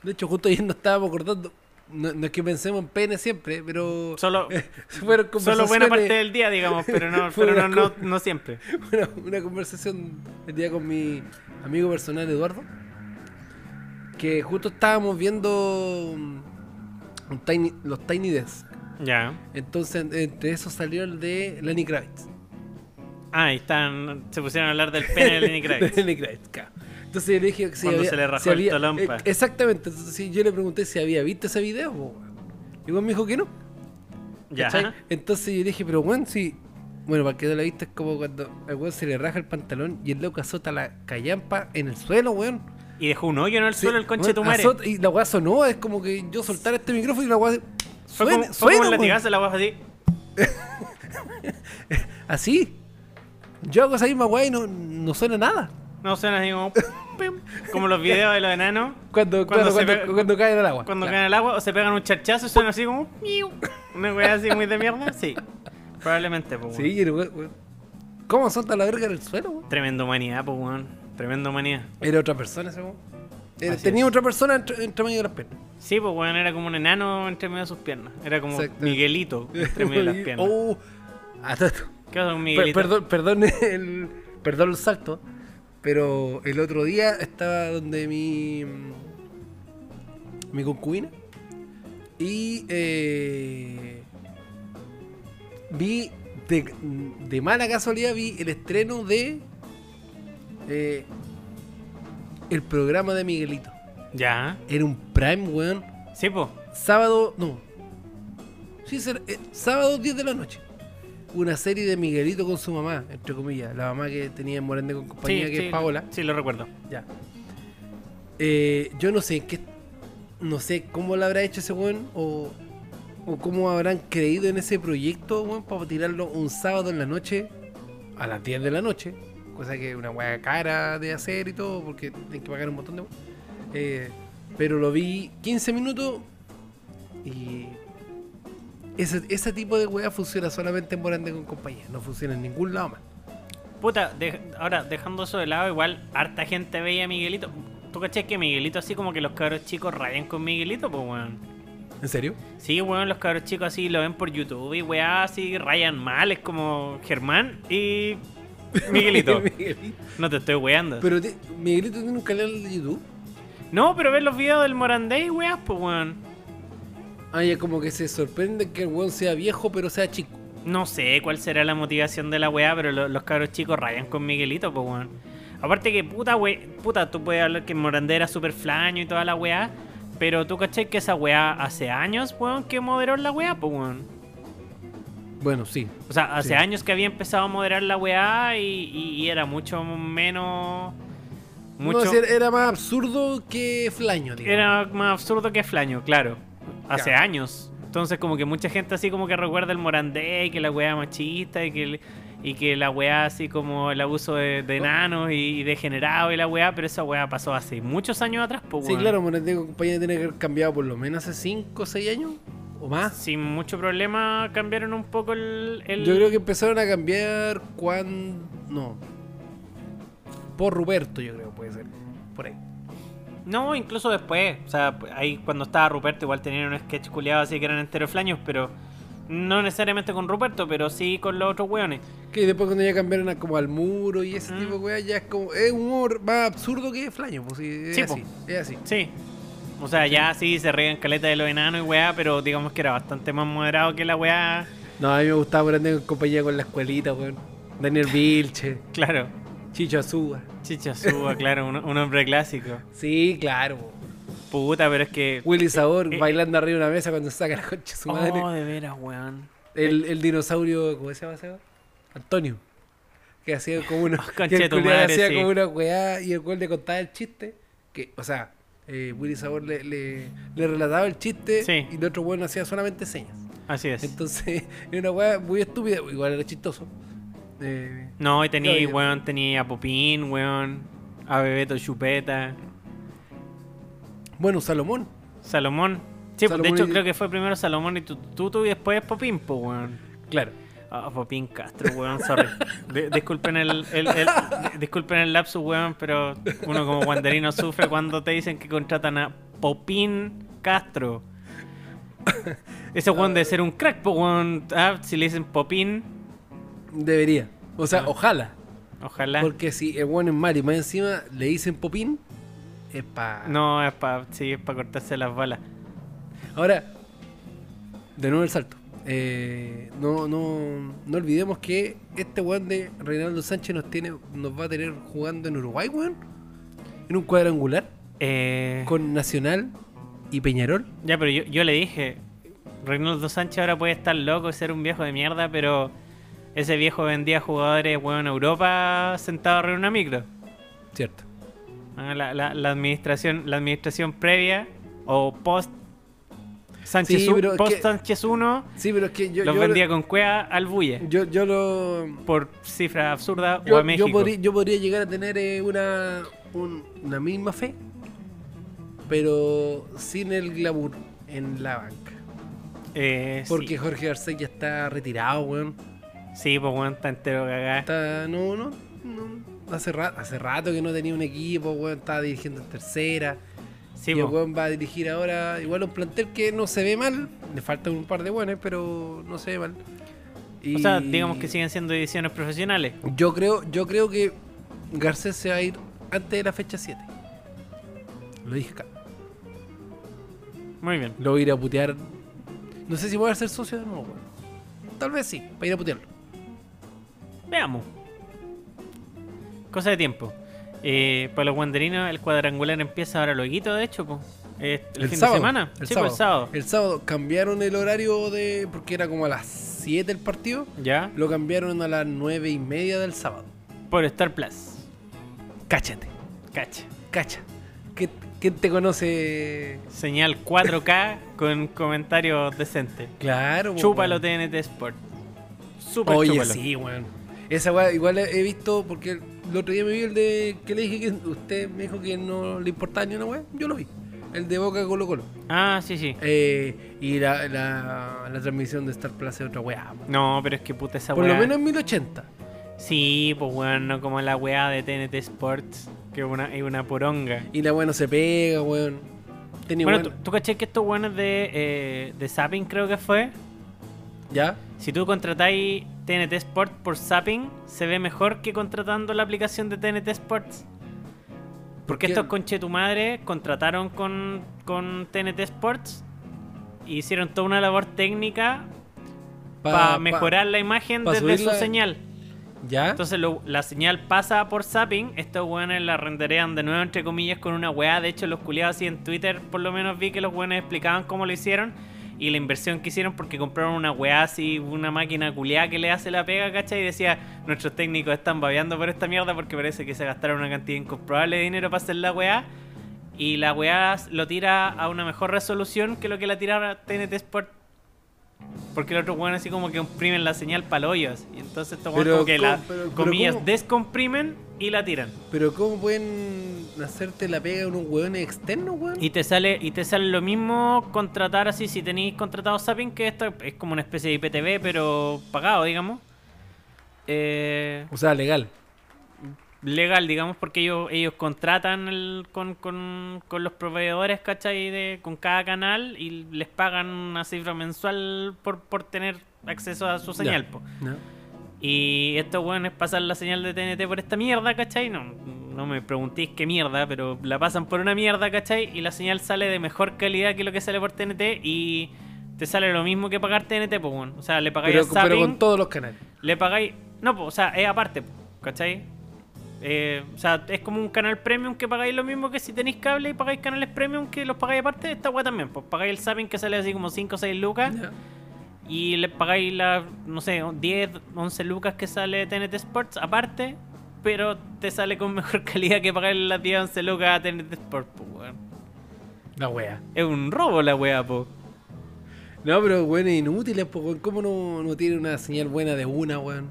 De hecho, justo ayer nos estábamos acordando. No, no es que pensemos en pene siempre, pero.
Solo,
fueron
solo buena parte del día, digamos, pero no, pero no, no, siempre.
una, una conversación el día con mi amigo personal Eduardo. Que justo estábamos viendo un Tiny- los Tiny Desk.
Ya.
Entonces, entre esos salió el de Lenny Kravitz.
Ah, ahí están, se pusieron a hablar del pene de Lenny
De
Kravitz.
Lenny Kravitz, claro. Entonces yo le dije que si
Cuando
había,
se le rajó
si
el
había- eh, exactamente. Entonces yo le pregunté si había visto ese video. po. Y igual me dijo que no.
Ya.
¿cachai? Entonces yo le dije, pero weón, si. Bueno, para que no la vista es como cuando al weón se le raja el pantalón y el loco azota la callampa en el suelo, weón.
Y dejó un hoyo en el
Sí,
suelo el conche de tu
azota- Y la weá sonó, es como que yo soltara este micrófono y la weá.
Fue
Suena,
como,
suena,
como latigazo la weá así.
Así. Yo hago esa misma weá y no, no suena nada.
No suena así como. como los videos de los enanos.
Cuando,
Cuando
cuando, cuando, cuando caen al agua.
Cuando
Claro.
caen al agua o se pegan un charchazo y suena así como. Una wea así muy de mierda. Sí. Probablemente, pues.
Sí, pero, weón. ¿Cómo solta la verga en el suelo, weón?
Tremenda humanidad, pues, weón. Tremenda humanidad.
Era otra persona ese
Así
tenía
es.
otra persona entre, entre medio de las piernas.
Sí, pues, weón, era como un enano entre medio de sus piernas. Era como. Miguelito entre medio de las piernas.
Oh, ah.
¿Qué pasa con
Per-
Miguelito?
perdón, perdón el, perdón el salto, pero el otro día estaba donde mi mi concubina y eh, vi de, de mala casualidad vi el estreno de eh, el programa de Miguelito.
Ya.
Era un prime, weón.
Sí, pues.
Sábado, no. Sí, ser- eh, sábado 10 de la noche. Una serie de Miguelito con su mamá, entre comillas. La mamá que tenía en Morande con compañía,
Sí,
que
sí,
es Paola.
Sí, lo recuerdo.
Ya. Eh, yo no sé qué. No sé cómo lo habrá hecho ese weón o, o cómo habrán creído en ese proyecto, weón, para tirarlo un sábado en la noche a las 10 de la noche. Cosa que es una weá cara de hacer y todo, porque tienen que pagar un montón de. Eh, pero lo vi 15 minutos y. Ese, ese tipo de weá funciona solamente en Morande con compañía, no funciona en ningún lado más.
Puta, de- ahora dejando eso de lado, igual harta gente veía a Miguelito. ¿Tú caché que Miguelito así como que los cabros chicos rayan con Miguelito, pues weón?
¿En serio?
Sí, weón, los cabros chicos así lo ven por YouTube y weá así rayan mal, es como Germán y Miguelito.
Miguelito.
No te estoy weando.
Pero Miguelito tiene un canal de YouTube.
No, pero ves los videos del Morandé y weá, pues weón.
Ah, ya como que se sorprende que el weón sea viejo pero sea chico.
No sé cuál será la motivación de la weá, pero lo- los cabros chicos rayan con Miguelito, pues weón. Aparte que puta we, puta, tú puedes hablar que Morandé era súper flaño y toda la weá. Pero tú caché que esa weá hace años, weón, que moderó la weá, pues weón.
Bueno, sí.
O sea, hace
Sí.
años que había empezado a moderar la weá y, y- y era mucho menos. Mucho.
No, era, más absurdo que flaño, digamos.
Era más absurdo que flaño, claro. Hace
Claro.
años. Entonces como que mucha gente así como que recuerda el Morandé y que la weá machista y que, el- y que la weá así como el abuso de, de enanos y, y degenerado y la weá, pero esa weá pasó hace muchos años atrás, pues
Sí, claro, Morandé compañía tiene que haber cambiado por lo menos hace 5 o 6 años o más.
Sin mucho problema cambiaron un poco el... el-
Yo creo que empezaron a cambiar cuando... No. Por Ruperto, yo creo, puede ser. Por ahí.
No, incluso después. O sea, ahí cuando estaba Ruperto igual tenían un sketch culiado así que eran enteros flaños, pero... No necesariamente con Ruperto, pero sí con los otros weones.
Que después cuando ya cambiaron a como al muro y ese
Mm.
tipo de weas, ya es como... Es humor más absurdo que flaño, pues sí, es
Sí,
así.
po.
Es así.
Sí. O sea, ya sí se reían caleta de los enanos y weá, pero digamos que era bastante más moderado que la weá.
No, a mí me gustaba Morandé con compañía con la escuelita, weón. Daniel Vilche,
Claro.
Chicho Azúa.
Chicha Suba, claro, un, un hombre clásico.
Sí, claro.
Puta, pero es que.
Willy Sabor
Eh,
bailando arriba de una mesa cuando saca la concha de su madre.
Oh, de veras, weón.
El, el dinosaurio, ¿cómo se llama ese weón? Antonio. Que hacía como una.
Oh,
que el hacía
sí.
como una weá y el cual le contaba el chiste. Que, o sea, eh, Willy Sabor le, le, le relataba el chiste
Sí.
y el otro weón hacía solamente señas.
Así es.
Entonces, era una weá muy estúpida, igual era chistoso. Eh,
No, y tenía,
Claro,
weón, tenía a Popín, weón. A Bebeto Chupeta.
bueno, Salomón.
Salomón. Sí, pues, de hecho
y-
creo que fue primero Salomón y Tutu y después Popín, pues, weón.
Claro.
Ah, Popín Castro, weón, sorry. De- disculpen el, el- el- di- disculpen el lapsus, weón, pero uno como guanderino sufre cuando te dicen que contratan a Popín Castro. Ese weón debe ser un crack, weón. Ah, si le dicen Popín,
Debería. O sea,
Ah.
ojalá.
ojalá.
Porque si el weón es mal y más encima le dicen popín, es pa.
No, es para sí, es pa cortarse las balas.
Ahora, de nuevo el salto. Eh, no, no, no olvidemos que este weón de Reinaldo Sánchez nos tiene, nos va a tener jugando en Uruguay, weón. En un cuadrangular
Eh,
con Nacional y Peñarol.
Ya, pero yo, yo le dije, Reinaldo Sánchez ahora puede estar loco y ser un viejo de mierda, pero ese viejo vendía jugadores, weón, en Europa sentado arriba de una micro.
Cierto.
Ah, La, la- la administración, la administración previa o post Sánchez
Sí, pero
post
que-
Sánchez 1
Sí, pero es que yo.
los
yo,
vendía con cueva al bulle
yo, yo lo.
por cifra absurda o a México.
yo podría, yo podría llegar a tener eh, una, un- una misma fe, pero sin el glamour en la banca.
Eh,
Porque
sí.
Jorge Garcés ya está retirado, weón.
Sí, pues weón, está entero cagá.
Está, no, no, no. Hace, ra- hace rato que no tenía un equipo, weón. Estaba dirigiendo en tercera.
Sí,
y el weón va a dirigir ahora igual un plantel que no se ve mal. Le faltan un par de buenos, pero no se ve mal.
O sea,
Y
digamos que siguen siendo ediciones profesionales.
Yo creo, yo creo que Garcés se va a ir antes de la fecha 7. Lo dije acá.
Muy bien.
Lo voy a ir a putear. No sé si voy a ser socio de nuevo, weón. Tal vez sí, para ir a putearlo.
Veamos. Cosa de tiempo. Eh, para los wanderinos, el cuadrangular empieza ahora luego, de hecho, pues. el, fin de semana.
El
sí,
sábado.
pues el sábado.
El sábado cambiaron el horario de. porque era como a las 7 el partido.
Ya.
Lo cambiaron a las 9 y media del sábado.
Por Star Plus.
Cáchate,
Cacha.
cacha. ¿Qué- ¿Quién te conoce?
Señal 4K con comentarios decentes.
Claro, po,
Chúpalo
weón.
TNT Sport. Super
Oye,
chúpalo.
sí, weón. Esa weá igual he visto porque el otro día me vi el de que le dije que usted me dijo que no le importaba ni una weá. Yo lo vi. El de Boca Colo Colo.
Ah, sí, sí.
Eh, y la, la, la transmisión de Star Plus es otra weá.
No, pero es que puta esa
Por
weá.
lo menos en 1080.
Sí, pues weón, no como la weá de TNT Sports. Que es una, es una poronga.
Y la weá no se pega, weón. Tenía
Bueno,
weón-
¿tú, tú caché que estos weones de, eh, de Zapping creo que fue?
¿Ya?
Si tú contratáis TNT Sport por Zapping, se ve mejor que contratando la aplicación de TNT Sports. Porque
qué?
estos conche tu madre contrataron con, con TNT Sports y hicieron toda una labor técnica
Pa-
para
pa-
mejorar la imagen desde su señal.
¿Ya?
Entonces lo- la señal pasa por zapping, estos weones la renderean de nuevo entre comillas con una weá. De hecho los culiados así en Twitter por lo menos vi que los weones explicaban cómo lo hicieron y la inversión que hicieron porque compraron una weá así, una máquina culiada que le hace la pega, ¿cachai? Y decía, nuestros técnicos están babeando por esta mierda porque parece que se gastaron una cantidad incomprobable de dinero para hacer la weá. Y la weá lo tira a una mejor resolución que lo que la tirara TNT Sport. Porque los otros weones así como que comprimen la señal para hoyos. Y entonces estos weones como que
¿cómo-
la,
pero- pero
comillas,
cómo?
descomprimen y la tiran.
Pero ¿cómo pueden hacerte la pega unos weones externos, weón?
Y te sale y te sale lo mismo contratar así si tenéis contratado Zapping, que esto es como una especie de IPTV, pero pagado, digamos. Eh,
O sea, legal.
legal, digamos, porque ellos, ellos contratan el- con, con, con los proveedores, ¿cachai? De, con cada canal y les pagan una cifra mensual por, por tener acceso a su señal. po.
¿No?
Y estos weones pasan la señal de TNT por esta mierda, ¿cachai? No, no me preguntéis qué mierda, pero la pasan por una mierda, ¿cachai? Y la señal sale de mejor calidad que lo que sale por TNT y te sale lo mismo que pagar TNT, pues, weón. O sea, le pagáis
Pero,
a
pero con todos los canales.
le pagáis... No, pues, o sea, es aparte, ¿cachai? Eh, o sea, es como un canal premium que pagáis lo mismo que si tenéis cable y pagáis canales premium que los pagáis aparte. Esta weá también, pues pagáis el Zapping que sale así como 5 o 6 lucas y le pagáis la, no sé, 10, 11 lucas que sale TNT Sports aparte, pero te sale con mejor calidad que pagar las 10, 11 lucas a TNT Sports, pues, weón.
La wea.
Es un robo la weá, po.
No, pero weón, es inútil, po, weón. ¿Cómo no, no tiene una señal buena de una, weón?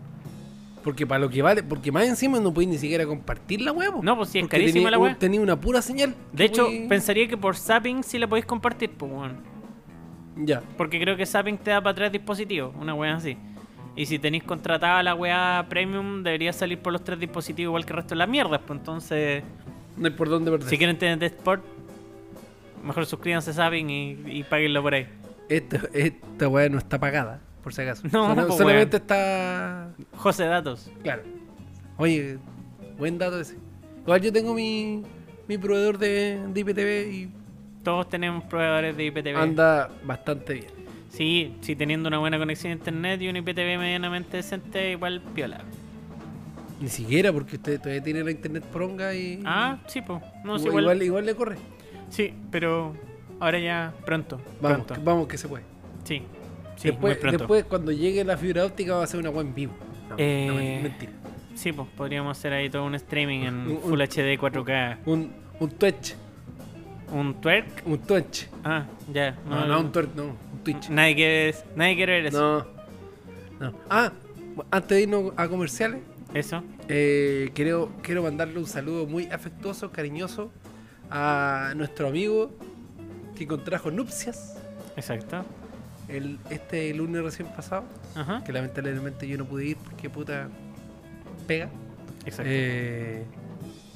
Porque para lo que vale, porque más encima no podéis ni siquiera compartir la weá, po.
No, pues sí, es carísima
tenía-
la weá.
Tenía una pura señal.
De hecho, pensaría que por Zapping sí la podéis compartir, pues, weón.
Ya.
Porque creo que Zapping te da para tres dispositivos, una weá así. Y si tenéis contratada la weá premium, debería salir por los tres dispositivos igual que el resto de las mierdas, pues entonces...
No hay por dónde perder.
Si quieren TNT Sport, mejor suscríbanse a Zapping y, y páguenlo por ahí.
Esta, esta weá no está pagada, por si acaso.
No,
Solo-
po,
solamente está.
José Datos.
Claro. Oye, buen dato ese. Igual yo tengo mi, mi proveedor de, de IPTV y
Todos tenemos proveedores de IPTV.
anda bastante bien.
Sí, sí, teniendo una buena conexión a internet y un IPTV medianamente decente, igual piola.
Ni siquiera porque usted todavía tiene la internet pronga y.
Ah, sí, pues. No, sí,
igual,
igual,
igual, le corre.
Sí, pero ahora ya pronto.
Vamos,
pronto.
que, vamos que se puede.
Sí, sí,
después, después, cuando llegue la fibra óptica, va a ser una web en vivo. No,
Eh,
no, men- mentira.
Sí, pues podríamos hacer ahí todo un streaming en
Un- un-
Full HD 4K.
Un, un Twitch.
¿Un twerk?
Un Twitch.
Ah, ya.
No, no, un twerk, no, Twitch.
Nadie quiere, nadie quiere ver eso.
No. no. Ah, antes de irnos a comerciales,
Eso.
eh, quiero, quiero mandarle un saludo muy afectuoso, cariñoso a nuestro amigo que contrajo nupcias
Exacto.
el, este lunes recién pasado,
Ajá.
que lamentablemente yo no pude ir porque puta pega.
Exacto.
Eh,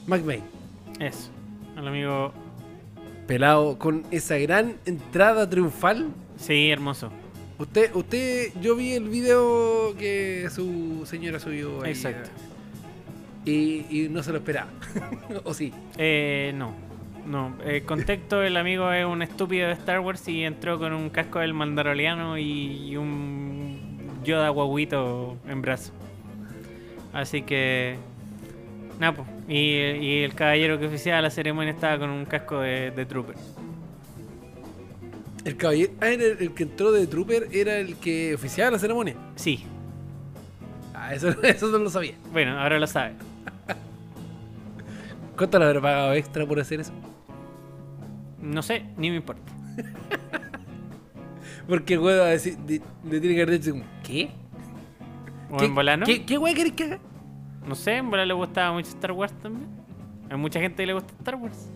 McVeigh,
Eso. Al amigo.
pelado con esa gran entrada triunfal.
Sí, hermoso.
Usted, usted, yo vi el video que su señora subió ahí.
Exacto.
Y, y no se lo esperaba. ¿O sí?
Eh, no. No. Eh, contexto: el amigo es un estúpido de Star Wars y entró con un casco del Mandaloriano y, y un Yoda guaguito en brazo. Así que. Nada, po. Y, y el caballero que oficiaba la ceremonia estaba con un casco de, de Trooper.
El caballero, ah, el, el que entró de Trooper era el que oficiaba la ceremonia.
Sí.
Ah, eso, eso no lo sabía.
Bueno, ahora lo sabe.
¿Cuánto le habrá pagado extra por hacer eso?
No sé, ni me importa.
Porque el weón decir, de- le tiene que haber dicho, como, ¿qué?
O
¿Qué,
en volano.
¿Qué, qué weón querés que haga?
No sé, en volano le gustaba mucho Star Wars también. Hay mucha gente que le gusta Star Wars.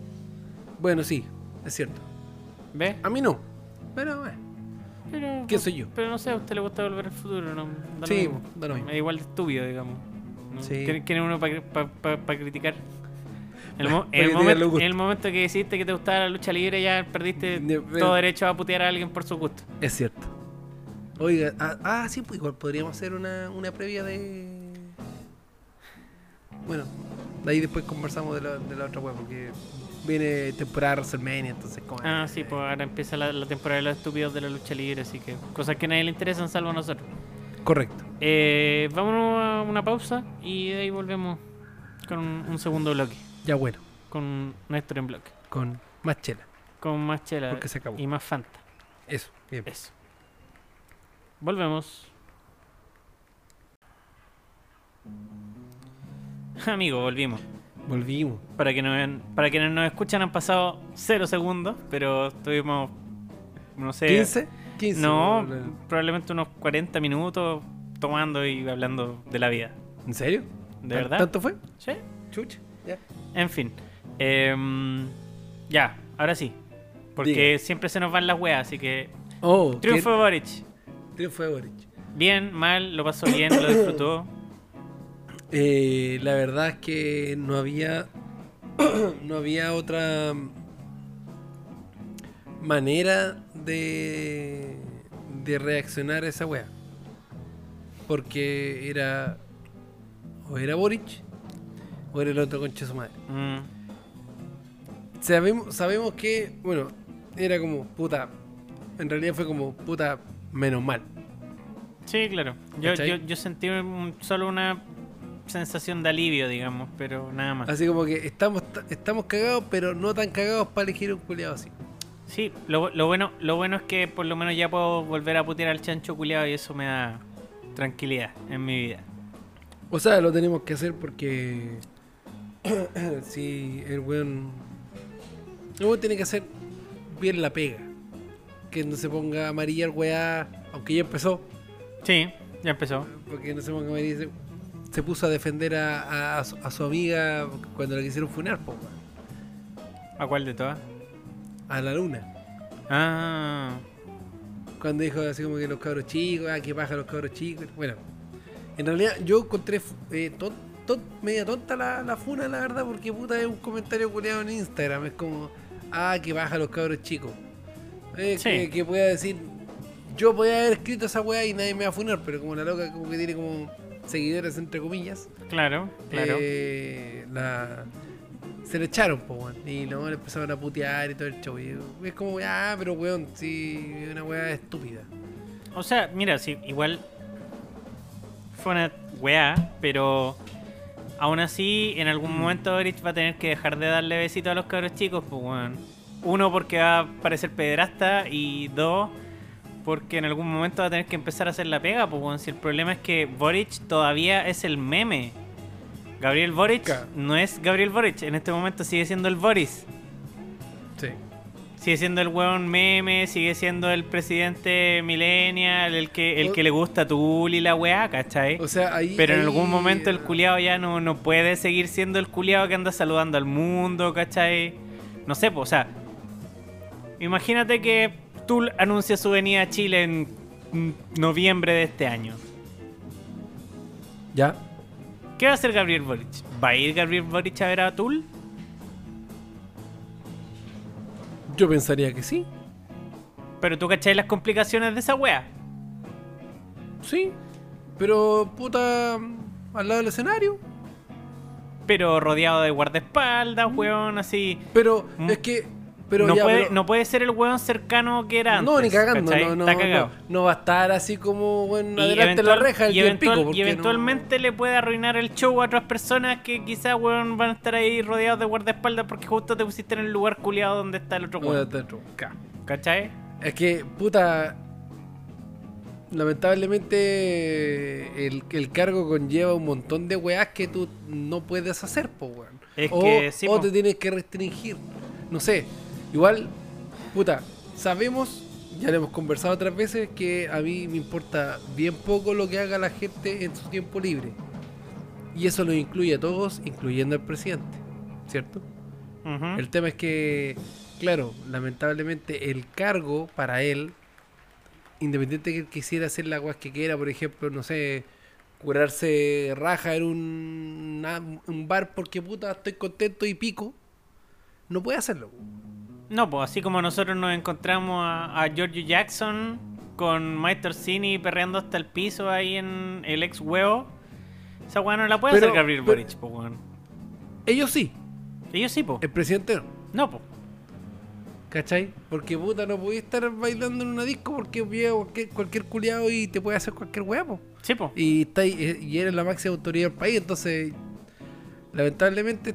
Bueno, sí, es cierto.
¿Ves?
A mí no. Pero, bueno.
Pero,
¿Quién soy yo?
Pero no sé, a usted le gusta volver al futuro, ¿no? Da lo
Sí,
mismo.
da lo mismo.
Es igual de estúpido, digamos. ¿no?
Sí.
¿Quién, uno para criticar? El, mo-
Pa'
en el
criticar
momento, el momento que decidiste que te gustaba la lucha libre, ya perdiste
De-
todo derecho a putear a alguien por su gusto.
Es cierto. Oiga, ah, ah, sí, pues igual podríamos hacer una, una previa de. Bueno, de ahí después conversamos de la, de la otra web, porque viene temporada WrestleMania, entonces como.
Ah, sí, pues ahora empieza la, la temporada de los estúpidos de la lucha libre, así que cosas que a nadie le interesan salvo a nosotros.
Correcto.
Eh, vámonos a una pausa y de ahí volvemos con un, un segundo bloque,
Ya bueno,
con Néstor en bloque,
con más chela.
con más chela
Porque se acabó.
y más Fanta.
Eso, bien.
Eso. Volvemos. Amigo, volvimos.
Volvimos.
Para que nos, para quienes nos escuchan han pasado cero segundos, pero estuvimos, no sé,
¿15? 15.
no, probablemente unos 40 minutos tomando y hablando de la vida.
¿En serio?
¿De
¿Tan-
verdad?
¿Tanto fue?
Sí.
Chucha. Ya.
En fin. Em, ya, ahora sí. Porque
Diga.
siempre se nos van las weas, así que...
Oh,
Triunfo de
¿qué-
Boric.
Triunfo de Boric.
Bien, mal, lo pasó bien, lo disfrutó.
Eh, la verdad es que no había no había otra manera de de reaccionar a esa wea. Porque era o era Boric o era el otro concha de su madre.
Mm,
sabemos sabemos que bueno era como puta en realidad fue como puta menos mal.
Sí, claro. Yo, yo, yo sentí solo una sensación de alivio, digamos, pero nada más.
así como que estamos estamos cagados pero no tan cagados para elegir un culiado así
Sí, lo, lo bueno lo bueno es que por lo menos ya puedo volver a putear al chancho culiado y eso me da tranquilidad en mi vida.
O sea, lo tenemos que hacer porque si el weón. El weón tiene que hacer bien la pega. Que no se ponga amarilla el weá, aunque ya empezó.
Sí, ya empezó.
Porque no se ponga amarilla. Se, puso a defender a, a- a su, a su amiga cuando la quisieron funar, po.
¿A cuál de todas?
A la luna.
Ah,
Cuando dijo así como que los cabros chicos, ah, que baja los cabros chicos. Bueno, en realidad yo encontré eh, media tonta la, la funa, la verdad, porque puta es un comentario culiado en Instagram. Es como, ah, que baja los cabros chicos. Eh,
Sí.
que, que pueda decir, yo podía haber escrito esa weá y nadie me va a funar, pero como la loca como que tiene como seguidores entre comillas,
claro, claro.
eh, la, se le echaron, po, weón. Y luego le empezaron a putear y todo el show. Y es como, ah, pero weón, sí, es una weá estúpida.
O sea, mira, sí, igual fue una weá, pero aún así en algún momento Boric va a tener que dejar de darle besitos a los cabros chicos, pues weón. Uno, porque va a parecer pederasta y dos, porque en algún momento va a tener que empezar a hacer la pega, pues. Si el problema es que Boric todavía es el meme. Gabriel Boric
Claro.
no es Gabriel Boric, en este momento sigue siendo el Boris.
Sí.
Sigue siendo el weón meme, sigue siendo el presidente millennial, el que, el que le gusta Tul y la weá, ¿cachai?
O sea, ahí.
Pero en
ahí-
algún momento el culiado ya no, no puede seguir siendo el culiado que anda saludando al mundo, ¿cachai? No sé, pues, o sea, imagínate que Tul anuncia su venida a Chile en noviembre de este año.
Ya.
¿Qué va a hacer Gabriel Boric? ¿Va a ir Gabriel Boric a ver a Tul?
Yo pensaría que sí.
Pero tú cachai las complicaciones de esa wea.
Sí. Pero, puta. Al lado del escenario.
Pero rodeado de guardaespaldas, weón, así.
Pero,
Mm.
es que. Pero
no,
ya,
puede,
pero-
no puede ser el weón cercano que era antes.
No, ni cagando, no, no,
Está cagado.
no, no va a estar así como bueno, adelante la reja el
y eventual-
pico,
y eventualmente le puede arruinar el show a otras personas que quizás weón, van a estar ahí rodeados de guardaespaldas porque justo te pusiste en el lugar culiado donde está el otro weón. ¿Cachai?
Es que, puta. Lamentablemente, el, el cargo conlleva un montón de weás que tú no puedes hacer, po, weón.
Es
o,
que sí,
o te tienes que restringir. No sé. Igual, puta, sabemos, ya lo hemos conversado otras veces, que a mí me importa bien poco lo que haga la gente en su tiempo libre. Y eso lo incluye a todos, incluyendo al presidente. ¿Cierto? El tema es que, claro, lamentablemente el cargo para él, independiente que él quisiera hacer la guas que quiera, por ejemplo, no sé, curarse raja en un bar porque puta estoy contento y pico, no puede hacerlo.
No, pues así como nosotros nos encontramos a, a Giorgio Jackson con Mike Orsini perreando hasta el piso ahí en el ex huevo, esa weá no la puede
Pero-
hacer Gabriel
pero-
Boric, pues weón.
Ellos sí,
Ellos sí, pues.
el presidente no.
No, pues.
¿Cachai? Porque puta no podía estar bailando en una disco porque cualquier, cualquier culiado y te puede hacer cualquier huevo.
Sí, pues.
y está ahí- y eres la máxima autoridad del país, entonces lamentablemente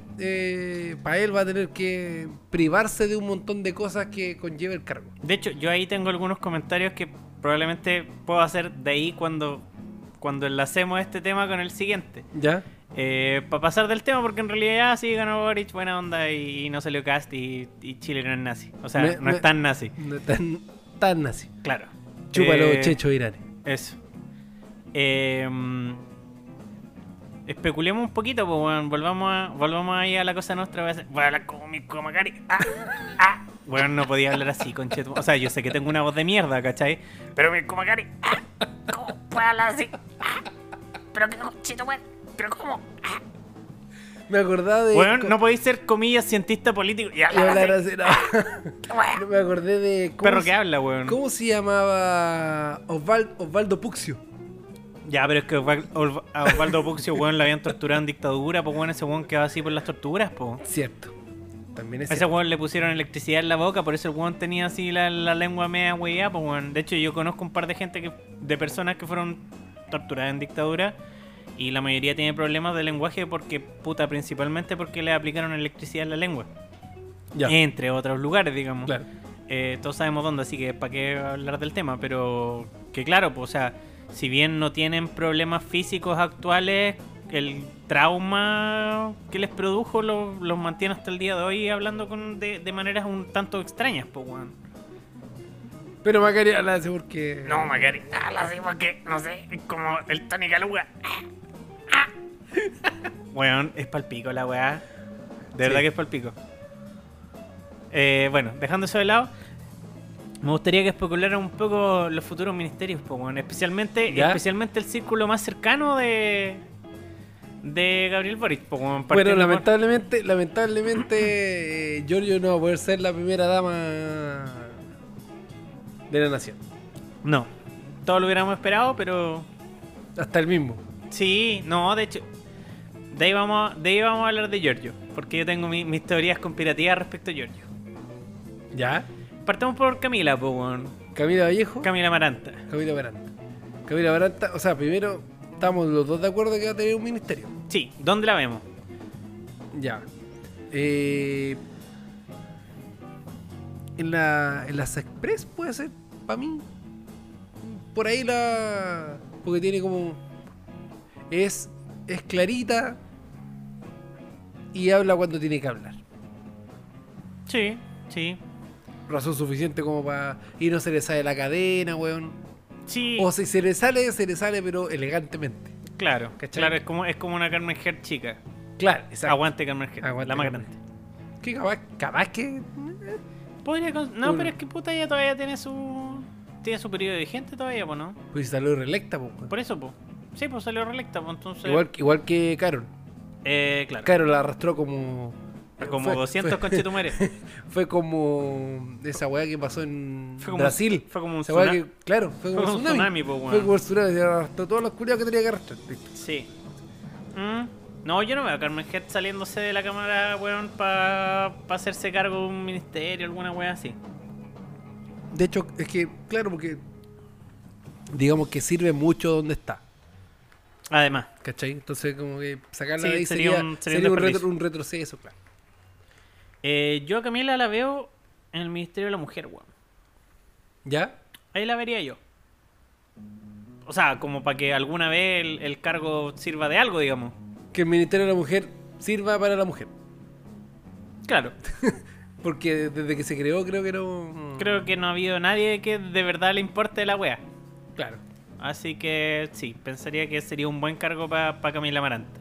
para él va a tener que privarse de un montón de cosas que conlleva el cargo.
De hecho, yo ahí tengo algunos comentarios que probablemente puedo hacer de ahí cuando, cuando enlacemos este tema con el siguiente.
¿Ya?
para pasar del tema, porque en realidad sí ganó Boric, buena onda y, y no salió cast y, y Chile no es nazi. O sea,
Me-
no
me-
es tan nazi.
No es tan, tan así.
Claro.
Chúpalo,
Eh,
Checho Irán.
Eso. Eh, especulemos un poquito, pues bueno, volvamos, a, volvamos ahí a la cosa nuestra. Voy a, hacer- voy a hablar como mi comacari. Ah, ah. Bueno, no podía hablar así, conchetum. O sea, yo sé que tengo una voz de mierda, ¿cachai? Pero mi comacari. Ah, ¿Cómo puedo hablar así? Ah, pero qué conchito, weón. Pero cómo. Ah.
Me acordaba de.
Weón,
co-
no podéis ser comillas cientista político y
y
hablar
hablar
así.
así, no. Me acordé de. ¿cómo
Perro
se-
que habla, weón.
¿Cómo se llamaba Osval- Osvaldo Puxio?
Ya, pero es que a Osvaldo Puxio, weón, lo habían torturado en dictadura, pues weón, ese weón quedó así por las torturas, pues.
Cierto. También es
A ese
cierto.
weón le pusieron electricidad en la boca, por eso el weón tenía así la, la lengua media weá, pues weón. De hecho, yo conozco un par de gente que, de personas que fueron torturadas en dictadura y la mayoría tiene problemas de lenguaje porque, puta, principalmente porque le aplicaron electricidad en la lengua.
Ya.
Entre otros lugares, digamos.
Claro.
Eh, todos sabemos dónde, así que para qué hablar del tema, pero que claro, pues, o sea, si bien no tienen problemas físicos actuales, el trauma que les produjo lo- los mantiene hasta el día de hoy hablando con, de, de maneras un tanto extrañas, pues, weón.
Pero Macari habla así porque.
No, Macari, habla así porque, no sé, es como el Tony Caluga. Weón, es palpico la weá. De verdad que es palpico. Eh, bueno, dejando eso de lado, me gustaría que especularan un poco los futuros ministerios, pues. Especialmente,
¿Ya?
especialmente el círculo más cercano de. De Gabriel Boric.
Bueno,
por-
lamentablemente, lamentablemente, eh, Giorgio no va a poder ser la primera dama de la nación.
No. Todo lo hubiéramos esperado, pero.
Hasta el mismo.
Sí, no, de hecho. De ahí vamos, a- de ahí vamos a hablar de Giorgio. Porque yo tengo mi- mis teorías conspirativas respecto a Giorgio.
¿Ya?
Partamos por Camila, weón.
Camila Vallejo,
Camila Maranta.
Camila Baranta. Camila Baranta, o sea, primero estamos los dos de acuerdo que va a tener un ministerio.
Sí, ¿dónde la vemos?
Ya. Eh, en la en las Express puede ser, para mí. Por ahí la. Porque tiene como. Es, es clarita. Y habla cuando tiene que hablar.
Sí, sí.
Razón suficiente como para. Y no se le sale la cadena, weón.
Sí,
O si se le sale, se le sale, pero elegantemente.
claro.
¿cachai?
Claro, es como, es como una Carmen Heard chica.
Claro, exacto.
Aguante Carmen Heard,
Aguante
la más grande.
Que capaz, capaz que.
Podría cons- no, pero es que puta ella todavía tiene su. Tiene su periodo vigente todavía, pues, ¿no?
Pues salió reelecta, pues.
Por eso, pues. Sí, pues salió reelecta, pues entonces.
Igual, igual que Carol.
Eh, claro.
Carol la arrastró como.
Como
fue-
200
fue-
conchetumares.
Fue como esa weá que pasó en
Fue como-
Brasil.
fue como un
Esa
tsunami.
que, claro, fue como
Fue
un
un
tsunami.
tsunami, po, weón.
Fue como el tsunami, se arrastró todos los culiados que tenía que arrastrar.
Sí. Mm, No, yo no veo a Carmen Head saliéndose de la cámara, weón, para hacerse cargo de un ministerio, alguna weá así.
De hecho, es que, claro, porque digamos que sirve mucho donde está.
Además,
¿Cachai? Entonces, como que sacarla
Sí,
de ahí
sería
sería,
un- sería un
sería un,
desperdicio.
retro- un retroceso, claro.
Eh, yo a Camila la veo en el Ministerio de la Mujer, weón.
¿Ya?
Ahí la vería yo. O sea, como para que alguna vez el, el cargo sirva de algo, digamos.
Que el Ministerio de la Mujer sirva para la mujer.
Claro.
Porque desde que se creó, creo que no.
Creo que no ha habido nadie que de verdad le importe la wea.
Claro.
Así que sí, pensaría que sería un buen cargo para Camila Maranta.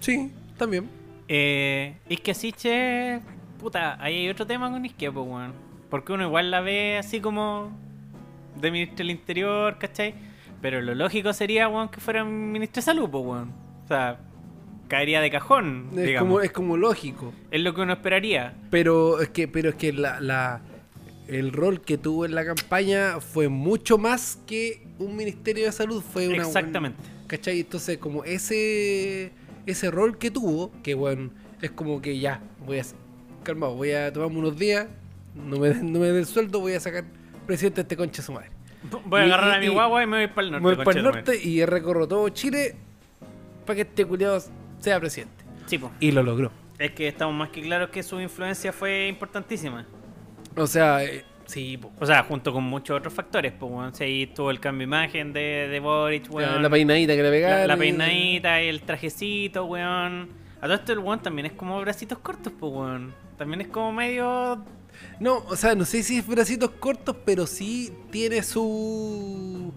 Sí, también.
Eh, es que así, che, puta, ahí hay otro tema con Isquia, pues, weón. Porque uno igual la ve así como de ministro del Interior, ¿cachai? Pero lo lógico sería, weón, que fuera ministro de Salud, pues, weón. O sea, caería de cajón,
Es
digamos.
como, es como lógico.
Es lo que uno esperaría.
Pero es que, pero es que la, la- el rol que tuvo en la campaña fue mucho más que un Ministerio de Salud. Fue una
Exactamente.
¿Cachai? Entonces, como ese ese rol que tuvo, que bueno, es como que ya, voy a calmado, voy a tomarme unos días, no me, no me den el sueldo, voy a sacar presidente de este concha de su madre.
Voy a
Y-
agarrar a mi
y-
guagua y me voy para el norte.
Me voy para el norte y recorro todo Chile para que este culiado sea presidente.
Sí, pues.
Y lo logró.
Es que estamos más que claros que su influencia fue importantísima.
O sea, eh, sí, po.
O sea, junto con muchos otros factores, pues. Si ahí tuvo el cambio de imagen de, de Boric, weón.
la peinadita que le
La,
pegaron.
la peinadita, el trajecito, weón. A todo esto el weón también es como bracitos cortos, pues, weón. También es como medio...
No, o sea, no sé si es bracitos cortos, pero sí tiene su.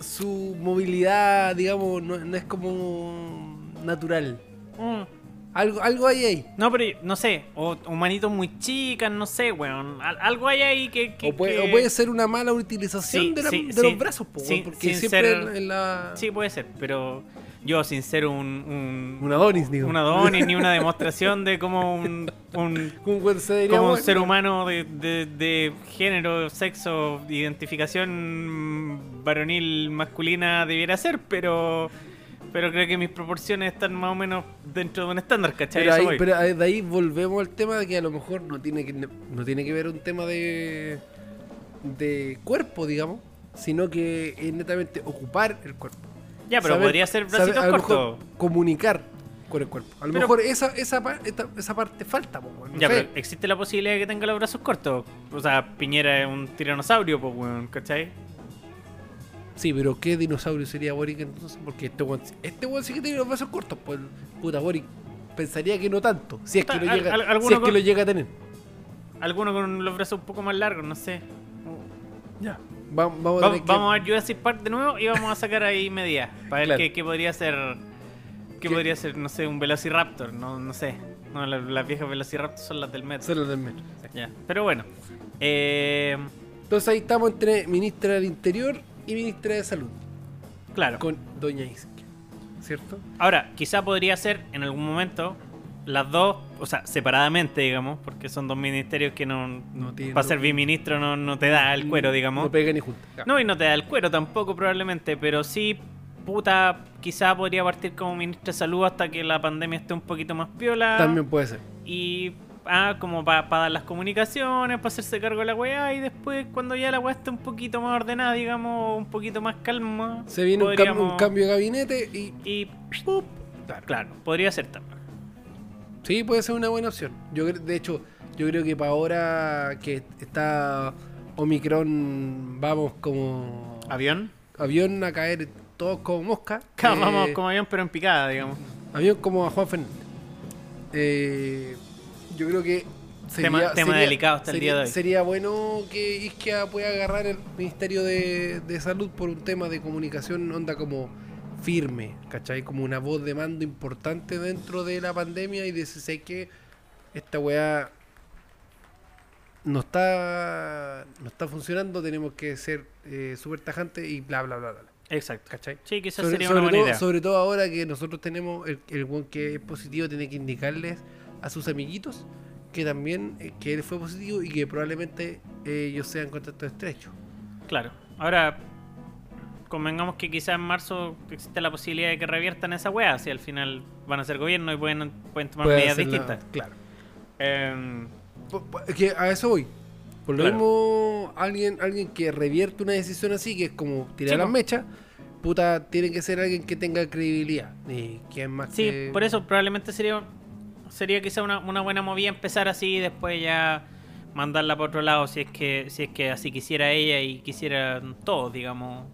su movilidad, digamos, no, no es como natural.
mm.
Algo, algo hay ahí.
No, pero no sé, o, o manitos muy chicas, no sé, weón. Al- algo hay ahí que... que-
O puede,
que-
o puede ser una mala utilización
Sí,
de, la-
sí,
de
sí.
los brazos, po,
Sí,
porque siempre
ser-
en, en la.
Sí, puede ser, pero yo sin ser un... un
Un Adonis, digo.
un Adonis, ni una demostración de cómo un, un, como un ser humano de, de- de género, sexo, identificación varonil masculina debiera ser, pero pero creo que mis proporciones están más o menos dentro de un estándar, ¿cachai?
Pero, ahí, de ahí volvemos al tema de que a lo mejor no tiene que, no tiene que ver un tema de, de cuerpo, digamos, sino que es netamente ocupar el cuerpo.
ya, pero
Saber-
podría ser bracitos cortos.
comunicar con el cuerpo. A lo
Pero-
mejor esa, esa, esta- esa parte falta, po, no
Ya,
sé.
pero existe la posibilidad de que tenga los brazos cortos. O sea, Piñera es un tiranosaurio, pues, ¿cachai?
Sí, pero ¿qué dinosaurio sería Boric entonces? Porque este weón, este sí que tiene los brazos cortos, pues puta Boric pensaría que no tanto, si es que lo
Al-
llega,
al-
si es que
con-
lo llega a tener.
Alguno con los brazos un poco más largos, no sé.
Ya. Vamos, vamos a
Va-
tener que-
vamos a ver Jurassic Park de nuevo y vamos a sacar ahí medidas. Para ver
Claro.
qué, qué podría ser. ¿Qué
¿Qué?
podría ser? No sé, un Velociraptor. No, no sé. No, la- las viejas Velociraptor son las del metro.
Son los del metro.
Ya. Pero bueno. Eh,
Entonces ahí estamos entre ministra del Interior y ministra de Salud,
claro.
con Doña Isque, ¿cierto?
Ahora, quizá podría ser en algún momento las dos, o sea, separadamente, digamos, porque son dos ministerios que no.
No tiene-
para
no-
ser biministro no, no te da el cuero, digamos.
No pega ni junta.
No, y no te da el cuero tampoco probablemente, pero sí, puta, quizá podría partir como ministro de salud hasta que la pandemia esté un poquito más piola.
También puede ser.
Y, ah, como para dar las comunicaciones, para hacerse cargo de la weá, y después cuando ya la weá esté un poquito más ordenada, digamos, un poquito más calma.
Se viene un, cam-
podríamos-
un cambio de gabinete y
Y, ¡pup!
Claro.
claro, podría ser también.
sí, puede ser una buena opción. Yo de hecho, yo creo que para ahora que está Omicron, vamos como
¿Avión?
avión a caer todos como mosca.
Claro,
eh,
vamos como avión, pero en picada, digamos.
Avión como a Juan Fernández. Eh, yo creo que
Tema- tema delicado hasta el
sería-
día de hoy.
Sería bueno que Isquia pueda agarrar el Ministerio de, de Salud por un tema de comunicación, onda como firme, ¿cachai? Como una voz de mando importante dentro de la pandemia y decir, sé que esta weá no está, no está funcionando, tenemos que ser eh, súper tajantes y bla, bla, bla, bla.
Exacto.
¿Cachai?
Sí, quizás
Sobre,
sería
sobre
una buena
todo,
idea.
sobre todo ahora que nosotros tenemos el, el que es positivo tiene que indicarles a sus amiguitos que también eh, que él fue positivo y que probablemente eh, ellos sean contacto estrecho.
Claro. Ahora, convengamos que quizás en marzo existe la posibilidad de que reviertan esa weá, si al final van a ser gobierno y pueden, pueden tomar
Puede
medidas distintas.
Claro. Es que a eso voy. Por lo
Claro.
mismo, alguien, alguien que revierte una decisión así, que es como tirar
Sí,
las mechas, puta, tiene que ser alguien que tenga credibilidad. Y es más
sí,
que-
por eso probablemente sería sería quizá una, una buena movida empezar así y después ya mandarla por otro lado si es que si es que así quisiera ella y quisieran todos, digamos,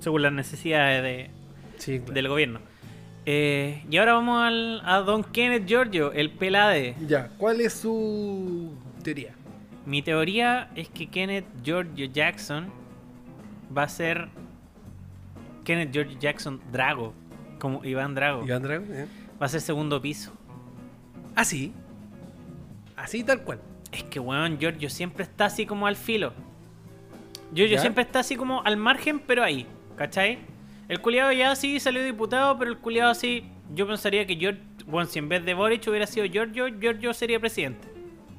según las necesidades de,
Sí, claro.
del gobierno. Eh, y ahora vamos al, a Don Kenneth Giorgio, el pelade.
Ya, ¿cuál es su teoría?
Mi teoría es que Kenneth Giorgio Jackson va a ser Kenneth Giorgio Jackson Drago, como Iván Drago.
Iván Drago, ¿eh?
Va a ser segundo piso.
Así. Así tal cual.
Es que, weón, Giorgio siempre está así como al filo. Giorgio
¿Ya?
siempre está así como al margen, pero ahí, ¿cachai? El culiado ya sí salió diputado, pero el culiado así. Yo pensaría que Giorgio, bueno, si en vez de Boric hubiera sido Giorgio, Giorgio sería presidente.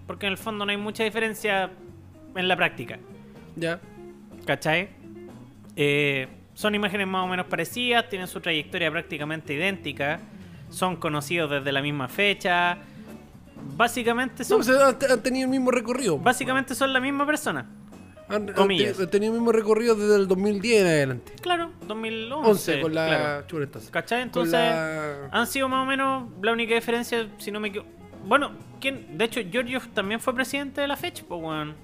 Porque en el fondo no hay mucha diferencia en la práctica.
Ya.
¿Cachai? Eh, son imágenes más o menos parecidas, tienen su trayectoria prácticamente idéntica, son conocidos desde la misma fecha. Básicamente
No,
son,
o sea, han, han tenido el mismo recorrido.
básicamente son la misma persona.
Han, han
comillas.
te- han tenido el mismo recorrido desde el 2010 en adelante.
Claro, 2011.
11 con la
claro.
chula entonces.
¿Cachai? Entonces,
la-
han sido más o menos la única diferencia, si no me equivoco. Bueno, ¿quién? de hecho, Giorgio también fue presidente de la fecha, pues, weón.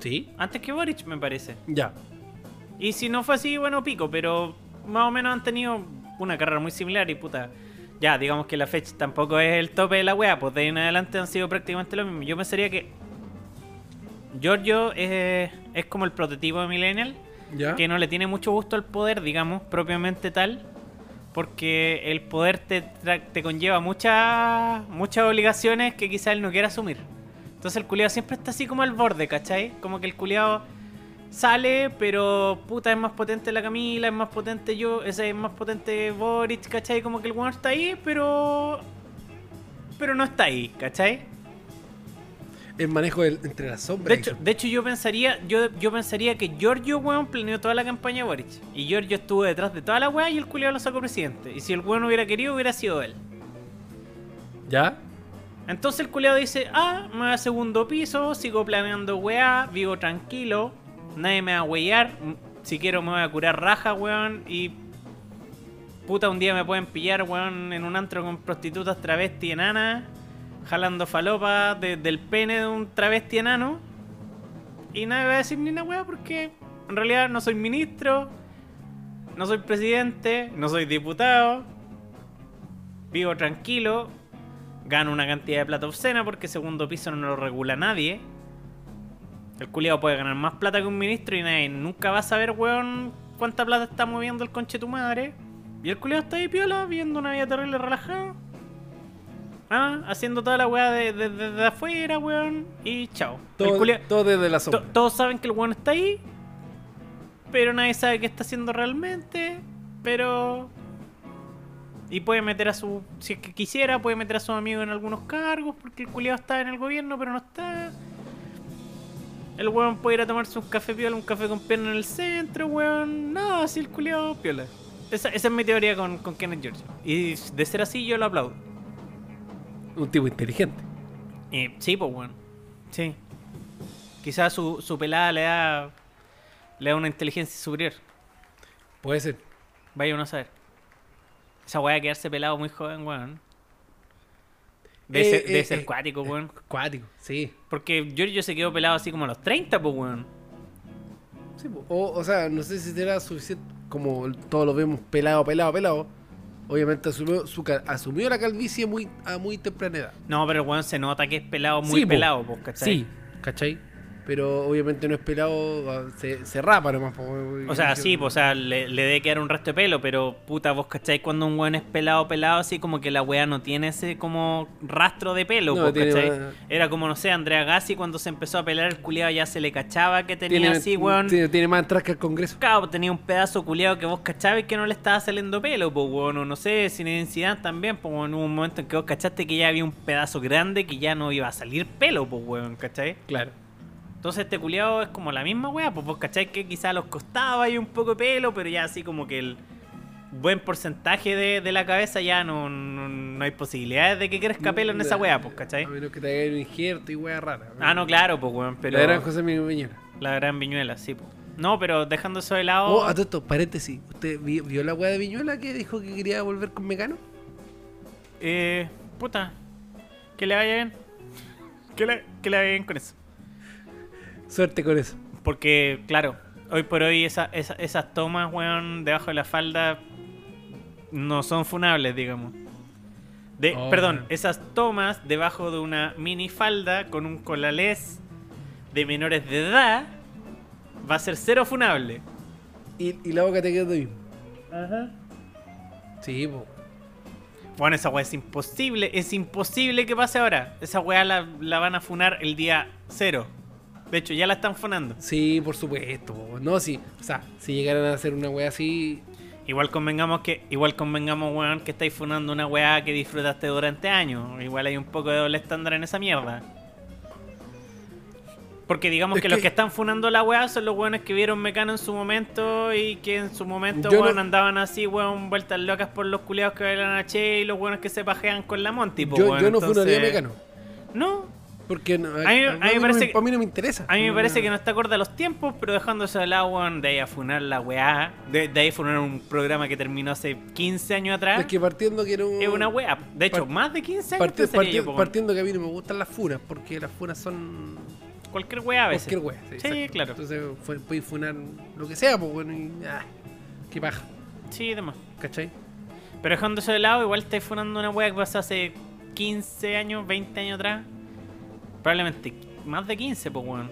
¿Sí?
Antes que Boric, me parece.
Ya.
Y si no fue así, bueno, pico, pero más o menos han tenido una carrera muy similar y puta. Ya, digamos que la fecha tampoco es el tope de la wea, pues de ahí en adelante han sido prácticamente lo mismo. Yo pensaría que Giorgio es, es como el prototipo de Millennial,
Ya.
que no le tiene mucho gusto al poder, digamos, propiamente tal, porque el poder te, te conlleva muchas muchas obligaciones que quizá él no quiera asumir. Entonces el culiado siempre está así como al borde, ¿cachai? Como que el culiado sale, pero puta es más potente la Camila, es más potente yo, ese es más potente Boric, ¿cachai? Como que el weón está ahí, pero. Pero no está ahí, ¿cachai?
El manejo del- entre las sombras.
De hecho, de hecho yo pensaría, yo, yo pensaría que Giorgio, weón, planeó toda la campaña de Boric. Y Giorgio estuvo detrás de toda la weá y el culiado lo sacó presidente. Y si el weón hubiera querido, hubiera sido él.
¿Ya?
Entonces el culiado dice, ah, me voy a segundo piso, sigo planeando weá, vivo tranquilo, nadie me va a m- si quiero me voy a curar raja, weón, y puta un día me pueden pillar, weón, en un antro con prostitutas travesti enanas, jalando falopa de- del pene de un travesti enano, y nadie va a decir ni una weá porque en realidad no soy ministro, no soy presidente, no soy diputado, vivo tranquilo, gano una cantidad de plata obscena porque segundo piso no lo regula nadie. El culiado puede ganar más plata que un ministro y nadie nunca va a saber, weón, cuánta plata está moviendo el conche tu madre. Y el culiado está ahí piola, viendo una vida terrible relajada. Ah, haciendo toda la weá de, de- de- de afuera, weón. Y chao. El
Todo,
culiao-
todo desde la
to-
sombra.
todos saben que el weón está ahí. Pero nadie sabe qué está haciendo realmente. Pero. Y puede meter a su. Si es que quisiera, puede meter a sus amigos en algunos cargos. Porque el culiado está en el gobierno, pero no está. El weón puede ir a tomarse un café piola, un café con pierna en el centro, weón. Nada, así el culiado piola. Esa, esa es mi teoría con, con Kenneth George. Y de ser así, yo lo aplaudo.
Un tipo inteligente.
Eh, sí, pues bueno. Sí. Quizás su, su pelada le da. Le da una inteligencia superior.
Puede ser.
Vaya uno a saber. Esa weá de quedarse pelado muy joven, weón.
Eh,
ser, debe
eh,
ser
eh,
cuático, weón.
Cuático, sí.
Porque Giorgio se quedó pelado así como a los 30, pues, weón.
Sí, po. o, o sea, no sé si será suficiente como todos lo vemos pelado, pelado, pelado. obviamente asumió, su, asumió la calvicie muy, a muy temprana edad.
No, pero el weón se nota que es pelado, muy
Sí, po.
pelado, pues, ¿cachai?
Sí, ¿cachai? Pero obviamente no es pelado, se, se rapa nomás.
O sea, sí, o sea, le, le debe quedar un resto de pelo, pero puta, vos cachai cuando un weón es pelado, pelado, así como que la weá no tiene ese como rastro de pelo,
No, tiene
Era como, no sé, Andrea Gassi cuando se empezó a pelear el culiado ya se le cachaba que tenía
Tiene,
así, weón.
tiene, tiene más atrás que el Congreso.
Claro, tenía un pedazo culiado que vos cachabas que no le estaba saliendo pelo, pues, weón. O no sé, sin identidad también, pues, hubo un momento en que vos cachaste que ya había un pedazo grande que ya no iba a salir pelo, pues, weón, ¿cachai?
Claro.
Entonces este culiado es como la misma weá, pues vos cachai que quizá a los costados hay un poco de pelo, pero ya así como que el buen porcentaje de, de la cabeza ya no, no, no hay posibilidades de que crezca pelo en esa weá, pues, ¿cachai?
A menos que te haga un injerto y wea rara.
Ah, no, claro, pues, weón, pero...
La gran José Miguel Viñuela.
La gran viñuela, sí, pues. No, pero dejando eso de lado...
Oh, a todo esto, paréntesis. ¿Usted vi- vio la wea de Viñuela que dijo que quería volver con Mecano?
Eh, puta, que le vaya bien. Que le, que le vaya bien con eso.
Suerte con eso.
Porque, claro, hoy por hoy esa- esa- esas tomas, weón, debajo de la falda no son funables, digamos. De,
Oh,
perdón, esas tomas debajo de una mini falda con un colalés de menores de edad va a ser cero funable.
Y, y la boca te quedó mismo. Sí, po.
Bueno, esa weá es imposible, es imposible que pase ahora. Esa weá la, la van a funar el día cero. De hecho, ya la están funando.
Sí, por supuesto. No, sí. O sea, si llegaran a hacer una wea así.
Igual convengamos que, igual convengamos, weón, que estáis funando una weá que disfrutaste durante años. Igual hay un poco de doble estándar en esa mierda. Porque digamos
Es
que, los
que-
están funando la weá son los weones que vieron Mecano en su momento y que en su momento, weón,
no-
andaban así, weón, vueltas locas por los culiados que bailan a Che y los weones que se pajean con la Monty, po,
yo,
weón.
yo no
Entonces-
funaría Mecano.
No,
Porque no,
mí- a mí me
no
parece que-
a mí no me interesa.
A mí me parece que no está acorde a los tiempos, pero dejándose de lado, weón, de ahí a funar la weá, de, de ahí a funar un programa que terminó hace 15 años atrás,
Es que partiendo que no.
es una weá. De hecho,
Part-
más de 15 años
Parti-
pensaría
parti-
yo,
partiendo que a mí no me gustan las funas, porque las funas son
Cualquier weá a veces.
cualquier wea.
Sí,
exacto.
claro.
Entonces fue- puedes funar lo que sea, pues bueno, y. Ah, qué paja,
Sí, demás.
¿cachai?
Pero dejándose de lado, igual estáis funando una weá que pasó hace 15 años, 20 años atrás. Probablemente más de 15, pues weón.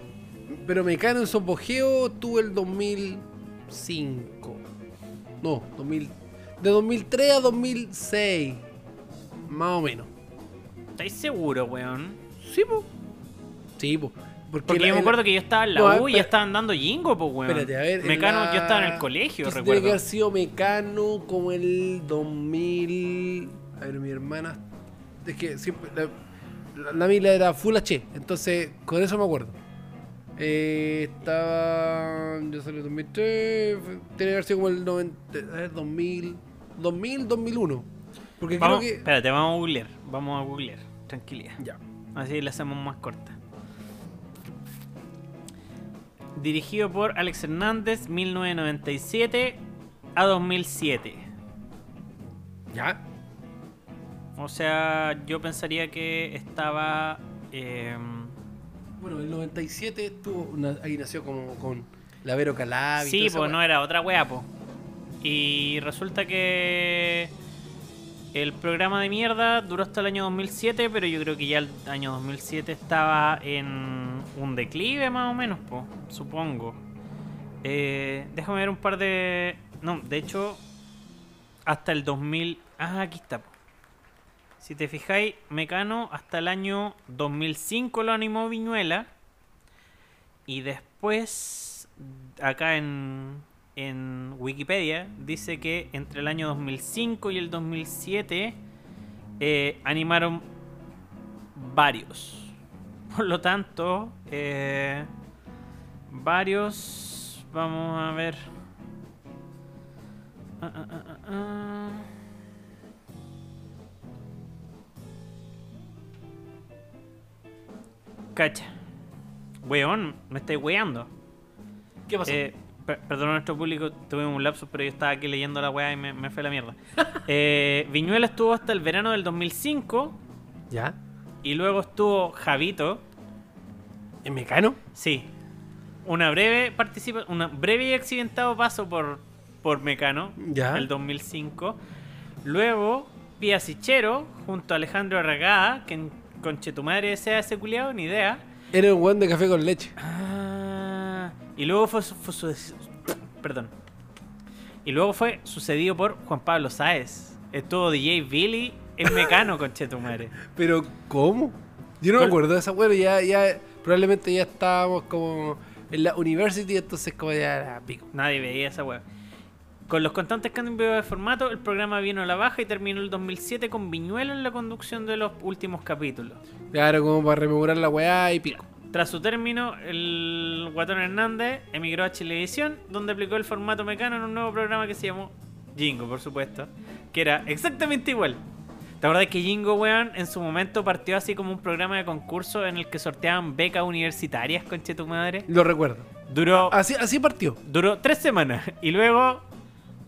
Pero Mecano en su apogeo tuvo el 2005. No, 2000, de 2003 a 2006. Más o menos.
¿Estáis seguros, weón?
Sí, po. Sí, po. Porque,
Porque
la-
yo me
la-
acuerdo que yo estaba en la
No,
U y ya estaban dando jingo, pues weón.
Espérate, a ver.
Mecano,
la-
yo estaba en el colegio,
que Tiene
recuerdo.
que haber sido Mecano como el 2000. A ver, mi hermana. Es que siempre. La, la, la Mila era Full H. Entonces, con eso me acuerdo. Eh, estaba. Yo salí en 2003. fue- Tiene que haber sido como el 90. A ver, 2000. 2000, 2001. Porque
Vamos,
creo que.
Espérate, vamos a googlear. Vamos a googlear. Tranquilidad.
Ya.
Así la hacemos más corta. Dirigido por Alex Hernández, 1997 a 2007.
Ya.
O sea, yo pensaría que estaba... eh,
Bueno, el 97 estuvo. ahí nació como con. La Vero Calabi.
sí, pues no era otra wea, po. Y resulta que el programa de mierda duró hasta el año 2007, pero yo creo que ya el año 2007 estaba en un declive más o menos, po, supongo. Eh, déjame ver un par de... No, de hecho, hasta el 2000... Ah, aquí está. po. Si te fijáis, Mecano hasta el año 2005 lo animó Viñuela. Y después, acá en, en Wikipedia, dice que entre el año 2005 y el 2007 eh, animaron varios. Por lo tanto, eh, varios... Vamos a ver. Ah, ah, ah, Cacha. Weón, me estáis weando.
¿Qué pasó?
Eh, per- perdón a nuestro público, tuvimos un lapsus, pero yo estaba aquí leyendo la weá y me, me fue la mierda. Eh, Viñuela estuvo hasta el verano del 2005
¿Ya?
y luego estuvo Javito.
¿En Mecano?
Sí. Una breve participa una breve y accidentado paso por, por Mecano.
Ya.
El 2005. Luego, Pía Sichero, junto a Alejandro Arragada, que en Conchetumadre sea ese culiado, ni idea.
Era un weón de café con leche.
Ah, y luego fue, fue su- perdón. Y luego fue sucedido por Juan Pablo Sáez. Estuvo DJ Billy en Mecano, Conchetumadre.
Pero, ¿cómo? Yo no me acuerdo de esa weón. Ya, ya, probablemente ya estábamos como en la university, entonces como ya era pico.
Nadie veía esa wea. Con los constantes cambios de formato, el programa vino a la baja y terminó el 2007 con Viñuelo en la conducción de los últimos capítulos.
Claro, como para rememorar la weá y pico.
Tras su término, el Guatón Hernández emigró a Chilevisión, donde aplicó el formato mecano en un nuevo programa que se llamó Jingo, por supuesto, que era exactamente igual. ¿Te acuerdas que Jingo, weón, en su momento partió así como un programa de concurso en el que sorteaban becas universitarias, conche tu madre?
Lo recuerdo.
Duró,
Así, así partió.
duró tres semanas y luego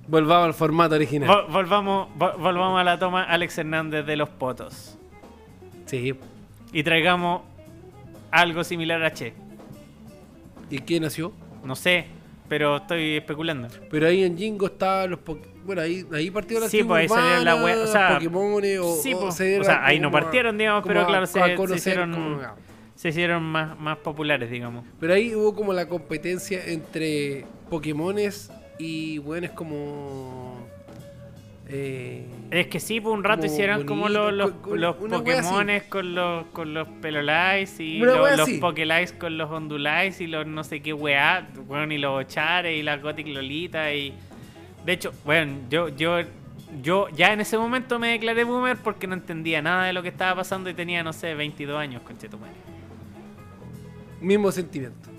Volvamos al formato original.
Vol- volvamos, vol- volvamos a la toma Alex Hernández de los potos.
Sí.
Y traigamos algo similar a Che.
¿Y qué nació?
No sé, pero estoy especulando.
Pero ahí en Jingo estaban los Bueno, ahí, ahí partió la
Sí, pues ahí salieron la wea- o sea,
Pokémon o,
sí,
o
pues,
se
o sea, ahí no partieron, digamos, pero
a-
claro, se- se
conocer
hicieron-
como-
Se hicieron más, más populares, digamos.
Pero ahí hubo como la competencia entre Pokémones y buenos como. Eh,
Es que sí, por un rato
Como
hicieron como los, los,
con-
los. Pokémones con los, con los Pelolais y
Una
los
así.
Pokélais con los Ondulais y los no sé qué weá, bueno, y los Chares y las Gothic Lolita y... De hecho, bueno, yo, yo, yo ya en ese momento me declaré boomer porque no entendía nada de lo que estaba pasando y tenía, no sé, 22 años, conchetumare.
mismo sentimiento.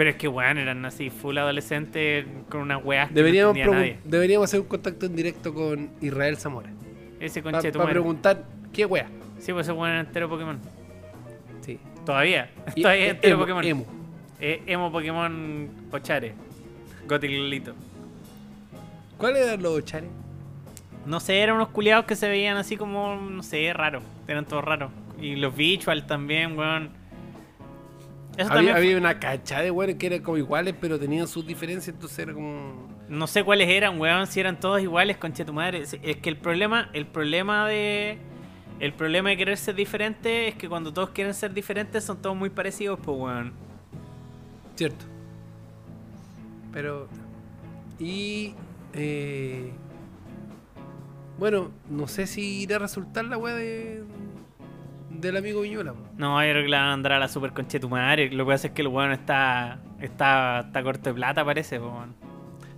Pero es que, weón, eran así, full adolescentes con unas weas que
Deberíamos,
no
pregun-
nadie.
deberíamos hacer un contacto en directo con Israel Zamora.
Ese
Para
conchetumare.
preguntar qué wea.
Sí, pues ese weón era entero Pokémon.
Sí.
Todavía.
Y-
Todavía es
eh,
entero
emo,
Pokémon.
emo.
Eh, emo Pokémon Ochare. Gothic Lolito.
¿Cuáles eran los chares?
No sé, eran unos culiados que se veían así como, no sé, raros. Eran todos raros. Y los Visual también, weón. Eso
Había, una cacha de weones que eran como iguales, pero tenían sus diferencias, entonces era como.
No sé cuáles eran, weón, si eran todos iguales, conche tu madre. Es es que el problema, el problema de. El problema de querer ser diferente es que cuando todos quieren ser diferentes son todos muy parecidos, pues weón.
Cierto. Pero. Y. eh, bueno, no sé si irá a resultar la weá de. Del amigo Viñuela. po.
No, yo creo que le van a andar a la super conche tu madre. Lo que pasa es que el weón está. Está, está corto de plata, parece, weón.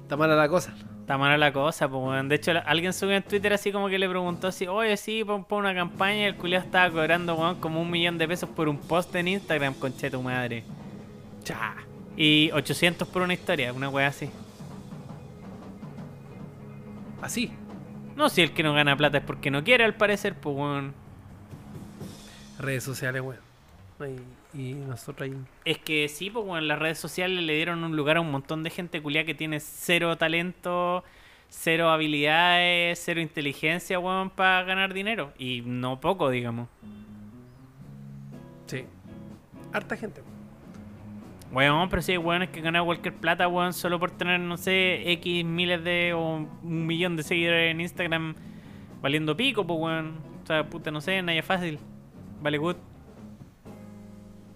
Está mala la cosa.
Está mala la cosa, pues weón. De hecho, alguien subió en Twitter así como que le preguntó así, oye, sí, pon, pon una campaña y el culiao estaba cobrando, weón, como un millón de pesos por un post en Instagram, conche tu madre.
Cha.
Y 800 por una historia, una wea así.
Así.
No, si el que no gana plata es porque no quiere, al parecer, pues weón.
Redes sociales, weón. Y, y nosotros ahí.
Es que sí, pues weón, las redes sociales le dieron un lugar a un montón de gente culia que tiene cero talento, cero habilidades, cero inteligencia, weón, para ganar dinero. Y no poco, digamos.
Sí. Harta gente. weón.
Weón, pero sí hay weones que ganan cualquier plata, weón, solo por tener, no sé, X miles de o un millón de seguidores en Instagram valiendo pico, pues weón. O sea, puta, no sé, nada fácil. Vale good.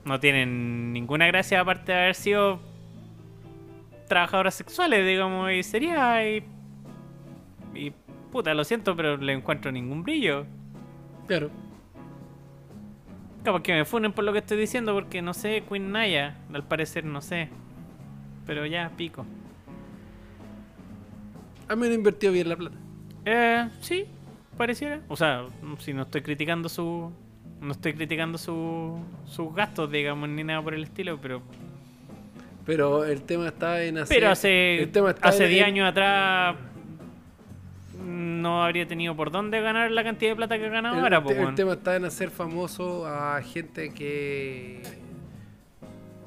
No tienen ninguna gracia aparte de haber sido trabajadoras sexuales, digamos, y sería y, y puta, lo siento, pero le encuentro ningún brillo.
Claro.
Capaz que me funen por lo que estoy diciendo, porque no sé, Queen Naya, al parecer no sé. Pero ya, pico.
A mí no invertido bien la plata.
Eh, sí, pareciera. O sea, si no estoy criticando su. No estoy criticando su, sus gastos, digamos, ni nada por el estilo, pero.
Pero el tema está en hacer.
Pero hace.
el tema está
Hace
en-
10 años atrás. No habría tenido por dónde ganar la cantidad de plata que gana
El,
ahora,
el
pues,
el
weón.
tema está en hacer famoso a gente que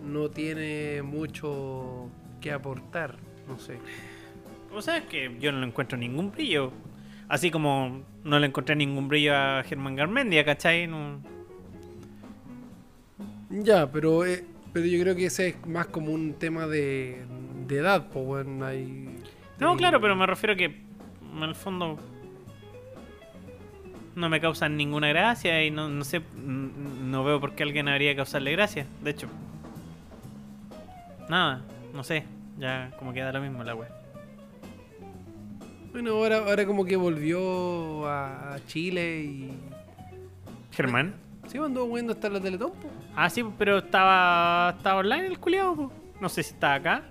no tiene mucho que aportar. No sé.
O sea, es que yo no le encuentro ningún brillo. Así como no le encontré ningún brillo a Germán Garmendia, ¿cachai? No-
Ya, pero eh, pero yo creo que ese es más como un tema de, de edad, pues bueno, hay.
No, claro, pero me refiero que en el fondo no me causan ninguna gracia y no, no sé, no veo por qué alguien habría causarle gracia. De hecho, nada, no sé, ya como queda lo mismo la wea.
Bueno, ahora, ahora como que volvió a Chile y.
Germán.
Sí, andó viendo hasta la Teletón, po.
Ah, sí, pero estaba, estaba online el culiao, po. No sé si está acá.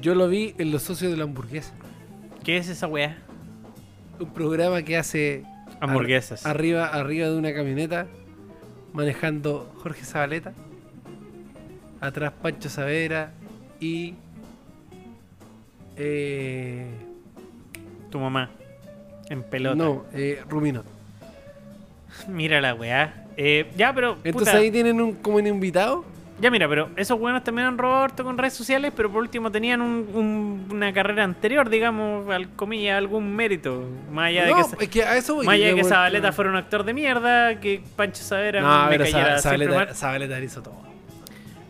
Yo lo vi en Los Socios de la Hamburguesa.
¿Qué es esa wea?
Un programa que hace
Hamburguesas.
ar- arriba, arriba de una camioneta, manejando Jorge Zabaleta, atrás Pancho Savera y eh,
Tu mamá. En pelota.
no, eh, Ruminot.
Mira la weá. Eh, ya, pero.
Entonces ahí tienen un como un invitado.
Ya, mira, pero esos buenos también han robado harto con redes sociales, pero por último tenían un- un- una carrera anterior, digamos, al comillas, algún mérito. Más allá de que,
es que a eso voy.
más allá de que Zabaleta fuera un actor de mierda, que Pancho Savera
No,
me
pero
cayera.
Zabaleta hizo todo.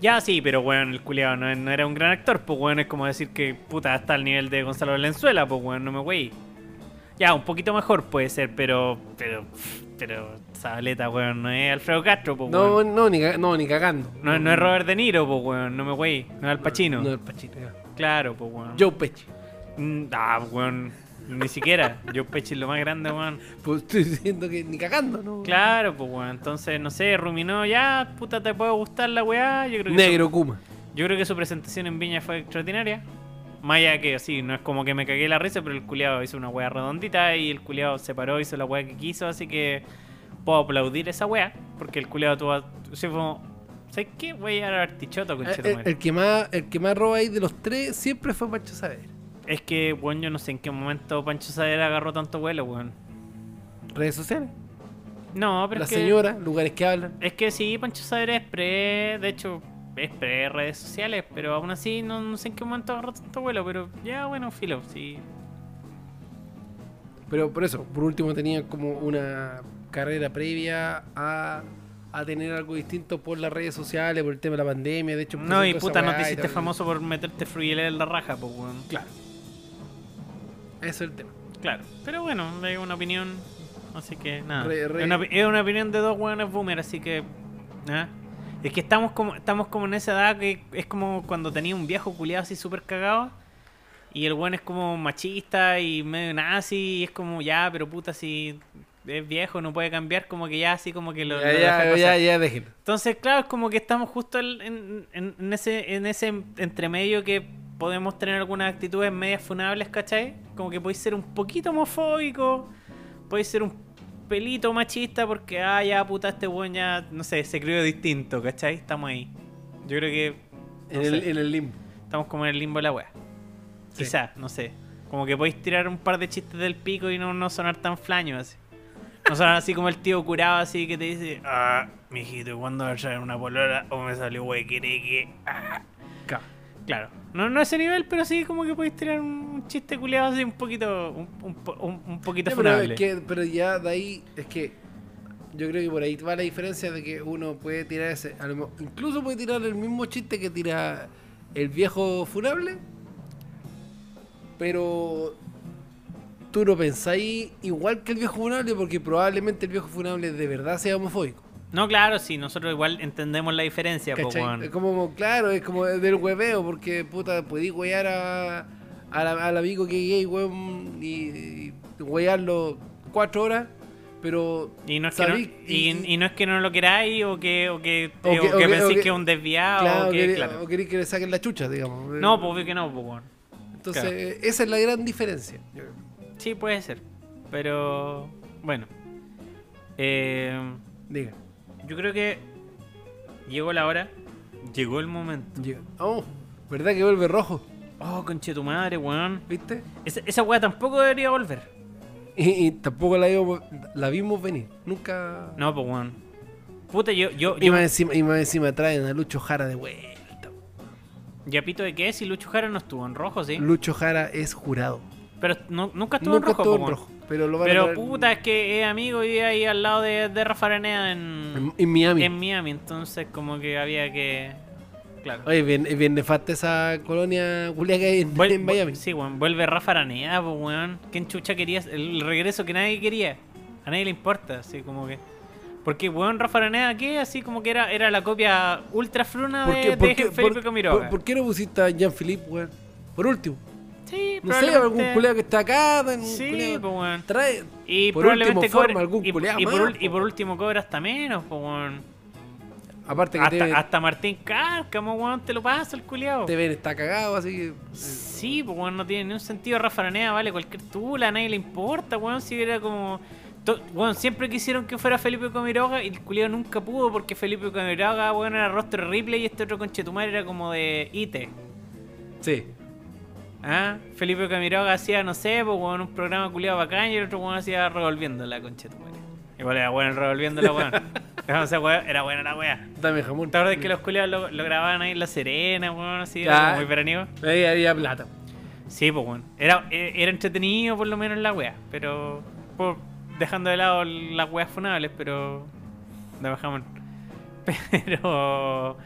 Ya, sí, pero weón, el culiado no, no era un gran actor, pues weón, es como decir que puta está al nivel de Gonzalo Valenzuela, pues weón, no me wey. Ya, un poquito mejor puede ser, pero. Pero. Pero. Zabaleta, weón, no es Alfredo Castro, pues
No,
weón.
no, ni, no, ni cagando.
No, no es Robert De Niro, pues weón, no me wey. No es Al Pacino.
No, el Pachino. ya.
Claro, pues weón.
Joe Pesci.
Mm, Ah, weón. Ni siquiera. Yo Pechi es lo más grande, weón.
Pues estoy diciendo que ni cagando, ¿no?
Claro, pues weón. Entonces, no sé, ruminó ya, puta, te puede gustar la weá. Yo creo que
Negro Kuma.
Su, yo creo que su presentación en Viña fue extraordinaria. Más allá que sí, no es como que me cagué la risa, pero el culiado hizo una weá redondita y el culiado se paró, hizo la weá que quiso, así que puedo aplaudir esa weá, porque el culiado tuvo. Sí, fue ¿Sabes qué? Voy a llegar a Artichoto, con
Eh, El, el que más, el que más roba ahí de los tres siempre fue Pancho Saavedra.
Es que, weón, yo no sé en qué momento Pancho Saavedra agarró tanto vuelo, weón.
Redes sociales.
No, pero
La
es que...
señora, lugares que hablan.
Es que sí, Pancho Saavedra es pre, de hecho, es pre redes sociales, pero aún así no, no sé en qué momento agarró tanto vuelo, pero ya bueno, filo, sí.
Pero por eso, por último tenía como una carrera previa a, a tener algo distinto por las redes sociales, por el tema de la pandemia. De hecho,
No, y puta, no te hiciste famoso por meterte fruile en la raja, pues weón.
Claro. Eso es el tema.
Claro, pero bueno, es una opinión, así que nada.
Re- re-
Es, una, es una opinión de dos weones boomer, así que. nada. Es que estamos como, estamos como en esa edad que es como cuando tenía un viejo culiado así súper cagado. Y el weón es como machista y medio nazi. Y es como, ya, pero puta, si es viejo, no puede cambiar. Como que ya, así como que lo.
ya,
lo
ya, ya, ya, déjenlo.
Entonces, claro, es como que estamos justo en- en- en ese, en ese entremedio que podemos tener algunas actitudes medias funables, ¿cachai? Como que podéis ser un poquito homofóbico, podéis ser un pelito machista porque, ah, ya, puta, este weón ya, no sé, se crió distinto, ¿cachai? Estamos ahí. Yo creo que
En, el, en el limbo.
estamos como en el limbo de la wea.
Sí.
Quizás, no sé. Como que podéis tirar un par de chistes del pico y no, no sonar tan flaño así. No sonar así como el tío curado así que te dice, ah, mijito, ¿cuándo vas a traer una polora? O me salió huequereque. Ah.
Ca-
Claro, no, no a ese nivel, pero sí como que podéis tirar un, chiste culiado así un poquito, un, un, un- poquito
Ya, pero,
funable.
es que- pero ya de ahí es que yo creo que por ahí va la diferencia de que uno puede tirar ese, incluso puede tirar el mismo chiste que tira el viejo funable, pero tú no pensáis igual que el viejo funable porque probablemente el viejo funable de verdad sea homofóbico.
No, claro, sí, nosotros igual entendemos la diferencia, po.
Es como, claro, es como del hueveo porque puta, podí huear a, a la- al amigo que gay, weón, y, y huearlo cuatro horas. Pero
Y no, es que no,
sabí-
y, y no es que no lo queráis o que, o que,
O que- o que-
penséis que, es un desviado
claro,
o que, claro.
o queréis que le saquen la chucha, digamos.
No, pues que no, pues, weón.
Entonces,
claro.
esa es la gran diferencia.
Sí, puede ser. Pero, bueno. Eh,
Diga.
Yo creo que llegó la hora. Llegó el momento.
Llega. Oh, ¿verdad que vuelve rojo?
Oh, conche tu madre, weón.
¿Viste?
Esa, esa weá tampoco debería volver.
Y, y tampoco la vimos, la vimos venir. Nunca.
No, pues weón. Puta, yo, yo,
Y
yo
más, encima, y más encima traen a Lucho Jara de vuelta.
ya pito de qué si Lucho Jara no estuvo en rojo, sí.
Lucho Jara es jurado.
Pero no, nunca estuvo
Nunca
en rojo,
estuvo
po,
en
weón.
rojo. Pero lo van a
Pero
traer
puta, es que es amigo y ahí al lado de, de Rafa Araneda en,
en, en Miami.
en Miami, entonces como que había que... Claro.
Oye, bien, bien nefasta esa colonia culia que hay en,
Vuel-
en Miami.
Sí, weón, vuelve Rafa Araneda, pues weón. ¿Quién chucha quería? El regreso que nadie quería. A nadie le importa, así como que. Porque, weón, Rafa Araneda, ¿qué? Así como que era, era la copia ultra fruna
¿Por
de,
qué,
de
por qué-
Felipe
por-
Camiroaga.
por- por qué no pusiste a Jean-Philippe, weón? Por último.
Sí,
No sé, algún culeado que está acá. un
Sí, pues, weón.
Trae.
Y
por
probablemente
último, forma
cobre-
algún
y,
culeado
y por,
más,
y
po.
por último cobra hasta menos, pues, weón.
Aparte que
Hasta, hasta Martín Cárcamo, weón, te lo pasa el culiao.
Teven está cagado, así que. eh,
Sí, pues weón, no tiene ni un sentido. Rafa Araneda vale cualquier tula, a nadie le importa, weón. Si era como. to- Weón, siempre quisieron que fuera Felipe Camiroga y el culiao nunca pudo porque Felipe Camiroga, weón, era rostro Ripley y este otro conchetumar era como de IT.
Sí.
¿Ah? Felipe Camiroga hacía, no sé, pues weón, un programa culiado bacán y el otro weón hacía revolviendo la conchetumare. Igual era bueno revolviendo la weón. Era buena la weá.
Dame jamón.
¿Te acuerdas que los culiados lo, lo grababan ahí en La Serena, weón? Así, era muy veraniego.
Ahí había plata.
Sí, pues bueno. Era, eh, era entretenido por lo menos la wea, pero por, dejando de lado las weas funables, pero de bajamón. Pero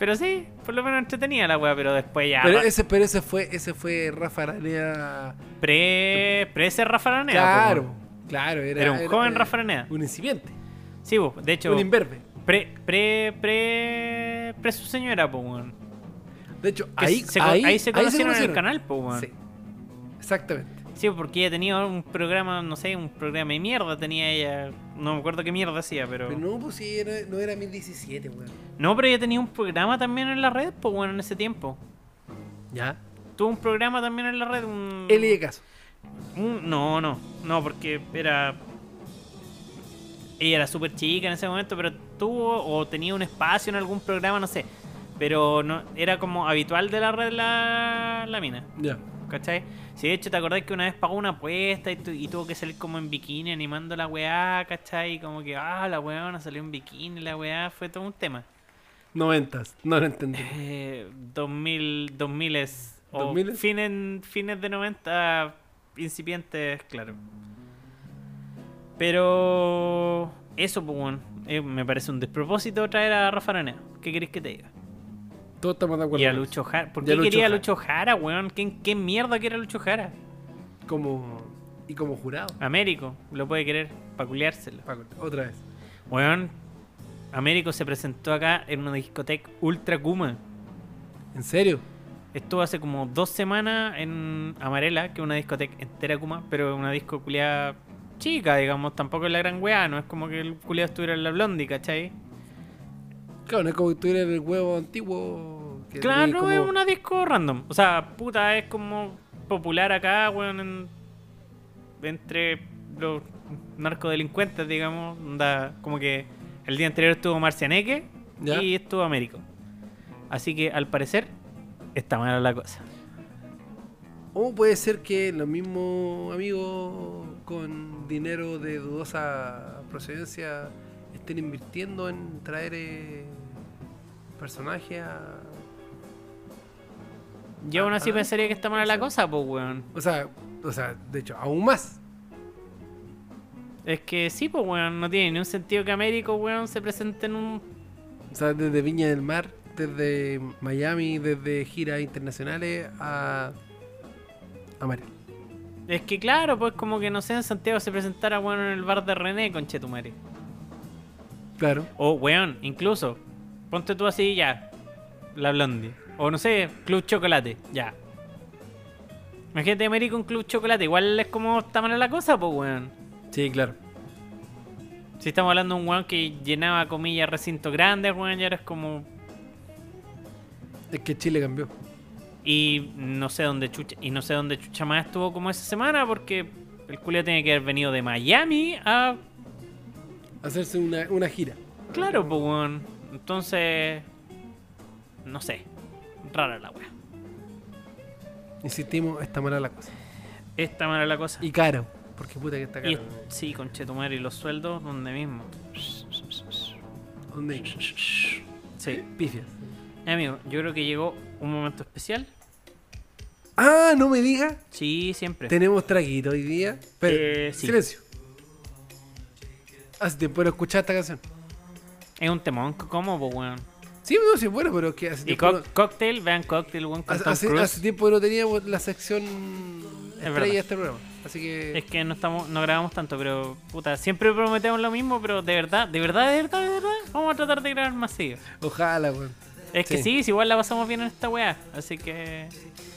pero sí, por lo menos entretenida la wea, pero después ya
Pero ese, pero ese fue, ese fue Rafa Araneda.
pre pre ese Rafa Araneda,
Claro,
po,
claro. Era,
Era un joven
era
Rafa Araneda.
Un incipiente.
Sí, pues, de hecho
Un imberbe.
pre pre pre pre su señora, pues weón.
De hecho, ahí
se,
ahí,
ahí se conocieron en el canal, weón.
Sí. Exactamente.
Sí, porque ella tenía un programa, no sé, un programa de mierda tenía ella. No me acuerdo qué mierda hacía, pero.
Pero no, pues sí, era- no era 1017, weón.
No, pero ella tenía un programa también en la red, pues bueno, en ese tiempo.
Ya.
Tuvo un programa también en la red, un...
Eli de caso.
un- no, no, no, porque era... Ella era súper chica en ese momento, pero tuvo o tenía un espacio en algún programa, no sé. Pero no era como habitual de la red la, la mina,
Ya.
¿cachai? Si de hecho te acordás que una vez pagó una apuesta y, tu- y tuvo que salir como en bikini animando la weá, ¿cachai? Y como que, ah, la weá salió en bikini, la weá, fue todo un tema.
Noventas. No lo entendí.
Eh, 2000, 2000 es. O
2000s?
fines, fines de 90, incipientes, claro. Pero. Eso, pues, eh, me parece un despropósito traer a Rafa Araneda. ¿Qué querés que te diga?
Todos estamos de acuerdo.
Y a Lucho Jara. ¿Por qué
Lucho
quería a. Lucho Jara, weón? ¿Qué, qué mierda quiere Lucho Jara?
Como. Y como jurado.
Américo, lo puede querer, para culiárselo.
Otra vez.
Weón, Américo se presentó acá en una discoteca ultra Kuma.
¿En serio?
Estuvo hace como dos semanas en Amarela, que es una discoteca entera Kuma, pero una disco culiada chica, digamos, tampoco es la gran weá, no es como que el culiado estuviera en la blondie, ¿cachai?
Claro, no es como que tuviera el huevo antiguo. Que
Claro,
como-
es una disco random. O sea, puta, es como popular acá, weón, en- entre los narcodelincuentes, digamos. onda, como que el día anterior estuvo Marcianeque
Ya.
y estuvo Américo. Así que al parecer está mala la cosa.
O puede ser que los mismos amigos con dinero de dudosa procedencia estén invirtiendo en traer eh, personajes a...
Yo aún así pensaría que está mala la cosa, pues, weón.
O sea, o sea, de hecho, aún más.
Es que sí, pues, weón, no tiene ni un sentido que Américo, weón, se presente en un...
O sea, desde Viña del Mar, desde Miami, desde giras internacionales a... a Mario.
Es que claro, pues como que no sé, en Santiago se presentara, weón, en el bar de René con Chetumare.
Claro.
O, weón, incluso, ponte tú así ya, la blondie. O no sé, Club Chocolate, ya. Imagínate Américo en Club Chocolate, igual es como está mala la cosa, pues, weón.
Sí, claro.
Si estamos hablando de un weón que llenaba, comillas, recintos grandes, weón, ya eres como...
Es que Chile cambió.
Y no sé dónde chucha, y no sé dónde chucha más estuvo como esa semana, porque el culiao tiene que haber venido de Miami a
Hacerse una, una gira.
Claro, pues, weón. Entonces. No sé. Rara la weá.
Insistimos, está mala la cosa.
Esta mala la cosa.
Y caro. Porque puta que está
Y-
caro.
sí, con Chetumare y los sueldos, donde mismo.
¿Dónde?
Sí.
Pifias.
Eh, amigo, yo creo que llegó un momento especial.
Ah, no me diga.
Sí, siempre.
Tenemos traguito hoy día. Pero,
Eh, sí.
silencio. Hace tiempo no escuchar esta canción.
Es un temón, ¿cómo, pues, weón?
Sí, no, sí, es bueno, pero es que hace
Y
tiempo,
co-
no,
Cocktail, vean Cocktail, weón, con
hace,
Tom
hace- tiempo no teníamos la sección estrella de este programa. Así que.
Es que no estamos, no grabamos tanto, pero puta, siempre prometemos lo mismo, pero de verdad, de verdad, de verdad, de verdad, vamos a tratar de grabar más seguido.
Ojalá, weón.
Es que
Sí.
sí, si igual la pasamos bien en esta weá, así que...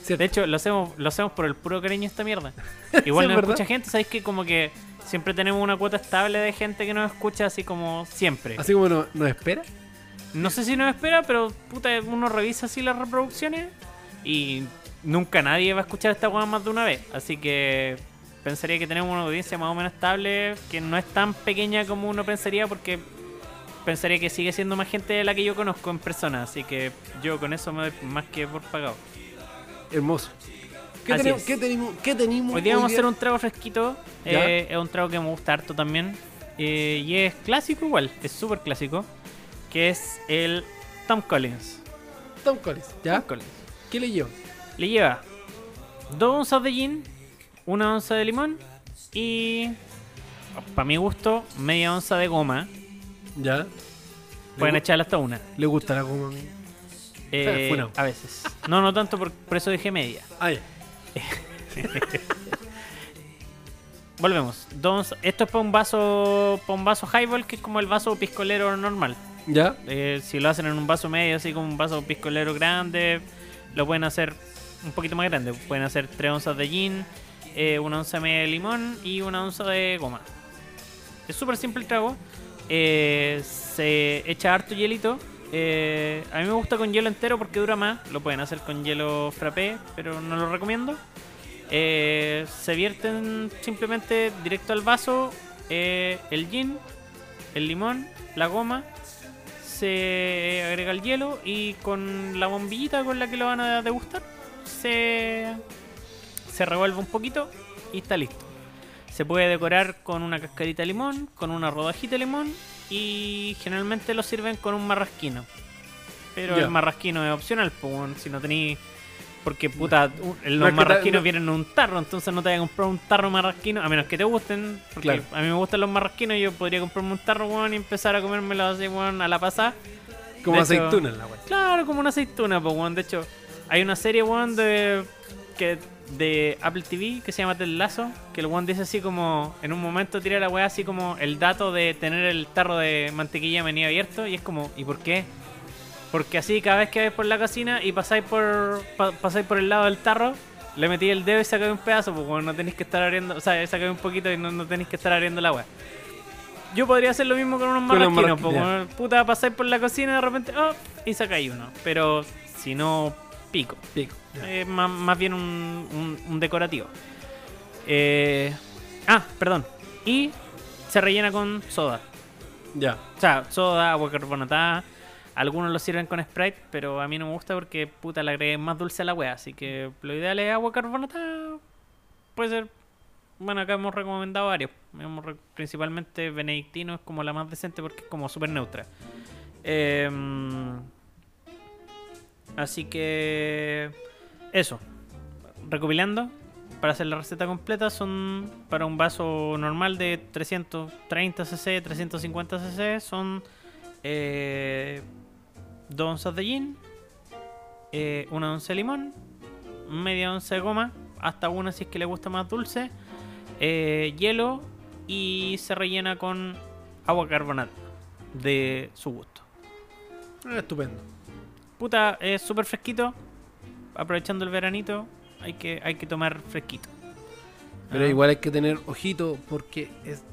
Cierto.
De hecho, lo hacemos, lo hacemos por el puro cariño a esta mierda. Igual
Sí, es verdad.
escucha gente, ¿sabéis que como que siempre tenemos una cuota estable de gente que nos escucha así como siempre?
Así como no- nos espera.
No sé si nos espera, pero puta, uno revisa así las reproducciones y nunca nadie va a escuchar esta weá más de una vez. Así que pensaría que tenemos una audiencia más o menos estable, que no es tan pequeña como uno pensaría, porque pensaría que sigue siendo más gente de la que yo conozco en persona. Así que yo con eso me doy más que por pagado.
Hermoso. ¿Qué tenemos,
es.
¿Qué tenemos? ¿Qué tenemos?
Hoy día vamos a hacer un trago fresquito. Eh, es un trago que me gusta harto también. eh, y es clásico igual, es súper clásico. Que es el Tom Collins.
Tom Collins. ¿Ya?
Tom Collins.
¿Qué le llevo?
Le lleva 2 onzas de gin, una onza de limón y, para mi gusto, media onza de goma.
¿Ya?
Pueden
Le,
echarle hasta una.
le gusta la goma a mí.
Eh, a veces. No, no tanto, por, por eso dije media.
Ah, ya.
Volvemos. Dos, esto es para un vaso para un vaso highball, que es como el vaso piscolero normal.
¿Ya?
Eh, si lo hacen en un vaso medio, así como un vaso piscolero grande, lo pueden hacer un poquito más grande. Pueden hacer 3 onzas de gin, eh, una onza media de limón y una onza de goma. Es súper simple el trago. Eh, se echa harto hielito. Eh, a mí me gusta con hielo entero porque dura más. Lo pueden hacer con hielo frappé, pero no lo recomiendo. Eh, se vierten simplemente directo al vaso eh, el gin, el limón, la goma. Se agrega el hielo y con la bombillita con la que lo van a degustar se, se revuelve un poquito y está listo. Se puede decorar con una cascarita de limón, con una rodajita de limón y generalmente lo sirven con un marrasquino. Pero el marrasquino es opcional, pues, weón, si no tenéis... Porque puta,
No
los marrasquinos
no-
vienen en un tarro, entonces no te vayas a comprar un tarro marrasquino, a menos que te gusten. Porque
Claro.
a mí me gustan los marrasquinos, yo podría comprarme un tarro, weón, y empezar a comérmelo así, weón, a la pasada.
Como
De hecho-
aceituna en la weá.
Claro, como una aceituna, pues, weón. De hecho, hay una serie, weón, de, que, de Apple TV que se llama Ted Lazo, que el weón dice así como, en un momento tira la weá así como el dato de tener el tarro de mantequilla menía abierto, y es como, ¿y por qué? Porque así cada vez que vais por la cocina y pasáis por pa- pasáis por el lado del tarro, le metí el dedo y sacáis un pedazo, pues weón, no tenéis que estar abriendo, o sea, sacáis un poquito y no, no tenéis que estar abriendo la weá. Yo podría hacer lo mismo con unos marrasquinos, pues, weón. puta, pasáis por la cocina y de repente, oh, y sacáis uno. Pero si no, pico.
Pico.
Eh, más, más bien un, un- un decorativo. Eh, ah, perdón. Y se rellena con soda.
Ya.
O sea, soda, agua carbonatada. Algunos lo sirven con Sprite, pero a mí no me gusta porque puta le agregué más dulce a la wea. Así que lo ideal es agua carbonatada. Puede ser. Bueno, acá hemos recomendado varios. Hemos re- principalmente Benedictino es como la más decente porque es como súper neutra. Em, así que. Eso. Recopilando. Para hacer la receta completa son para un vaso normal de 330 cc, 350 cc, son eh, 2 onzas de gin, eh, una onza de limón, media onza de goma, hasta una si es que le gusta más dulce, eh, hielo y se rellena con agua carbonata de su gusto.
Ah, estupendo.
Puta, es súper fresquito, aprovechando el veranito, hay que, hay que tomar fresquito.
Pero
Ah.
igual hay que tener ojito porque es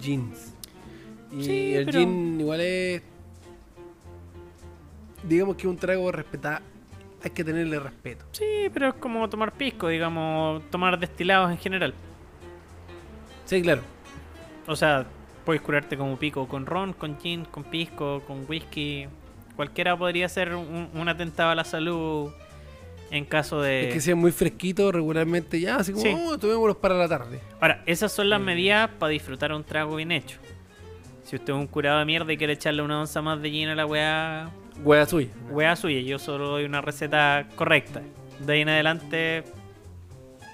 jeans. Y
Sí,
el
pero-
gin igual es. Digamos que un trago respetado. Hay que tenerle respeto.
Sí, pero es como tomar pisco, digamos, tomar destilados en general.
Sí, claro.
O sea, puedes curarte como pico con ron, con gin, con pisco, con whisky. Cualquiera podría ser un, un atentado a la salud en caso de...
Es que sea muy fresquito regularmente ya, así como,
Sí.
oh, tomémoslos para la tarde.
Ahora, esas son las
Mm.
medidas para disfrutar un trago bien hecho. Si usted es un curado de mierda y quiere echarle una onza más de gin a la weá,
Hueá suya.
weá suya. Yo solo doy una receta correcta. De ahí en adelante,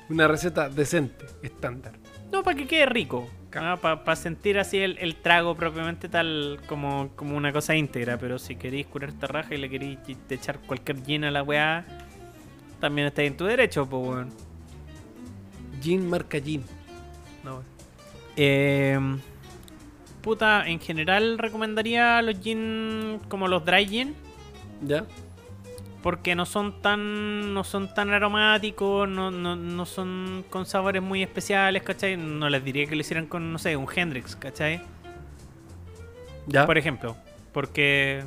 Una receta decente, estándar.
no, para que quede rico. para sentir así el, el trago propiamente tal como, como una cosa íntegra. Pero si queréis curar esta raja y le queréis echar cualquier gin a la weá, también estáis en tu derecho, pues weón.
Gin marca Gin. No,
Eh, puta, en general recomendaría los gin como los dry gin.
¿Ya?
Porque no son tan no son tan aromáticos, no, no, no son con sabores muy especiales, ¿cachai? No les diría que lo hicieran con, no sé, un Hendrix, ¿cachai?
¿Ya?
Por ejemplo, porque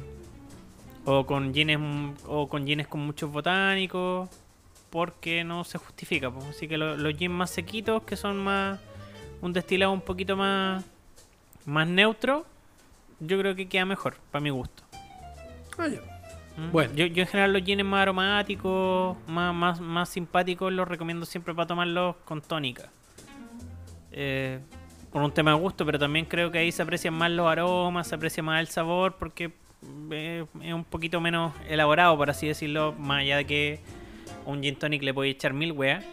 o con gines o con gines con muchos botánicos, porque no se justifica, pues. así que lo- los gins más sequitos que son más un destilado un poquito más más neutro, yo creo que queda mejor para mi gusto.
Ah, ya.
¿Mm?
Bueno.
Yo, yo en general los gines más aromáticos, más, más, más simpáticos, los recomiendo siempre para tomarlos con tónica. Eh, por un tema de gusto, pero también creo que ahí se aprecian más los aromas, se aprecia más el sabor, porque eh, es un poquito menos elaborado, por así decirlo, más allá de que un gin tonic le puede echar mil weas.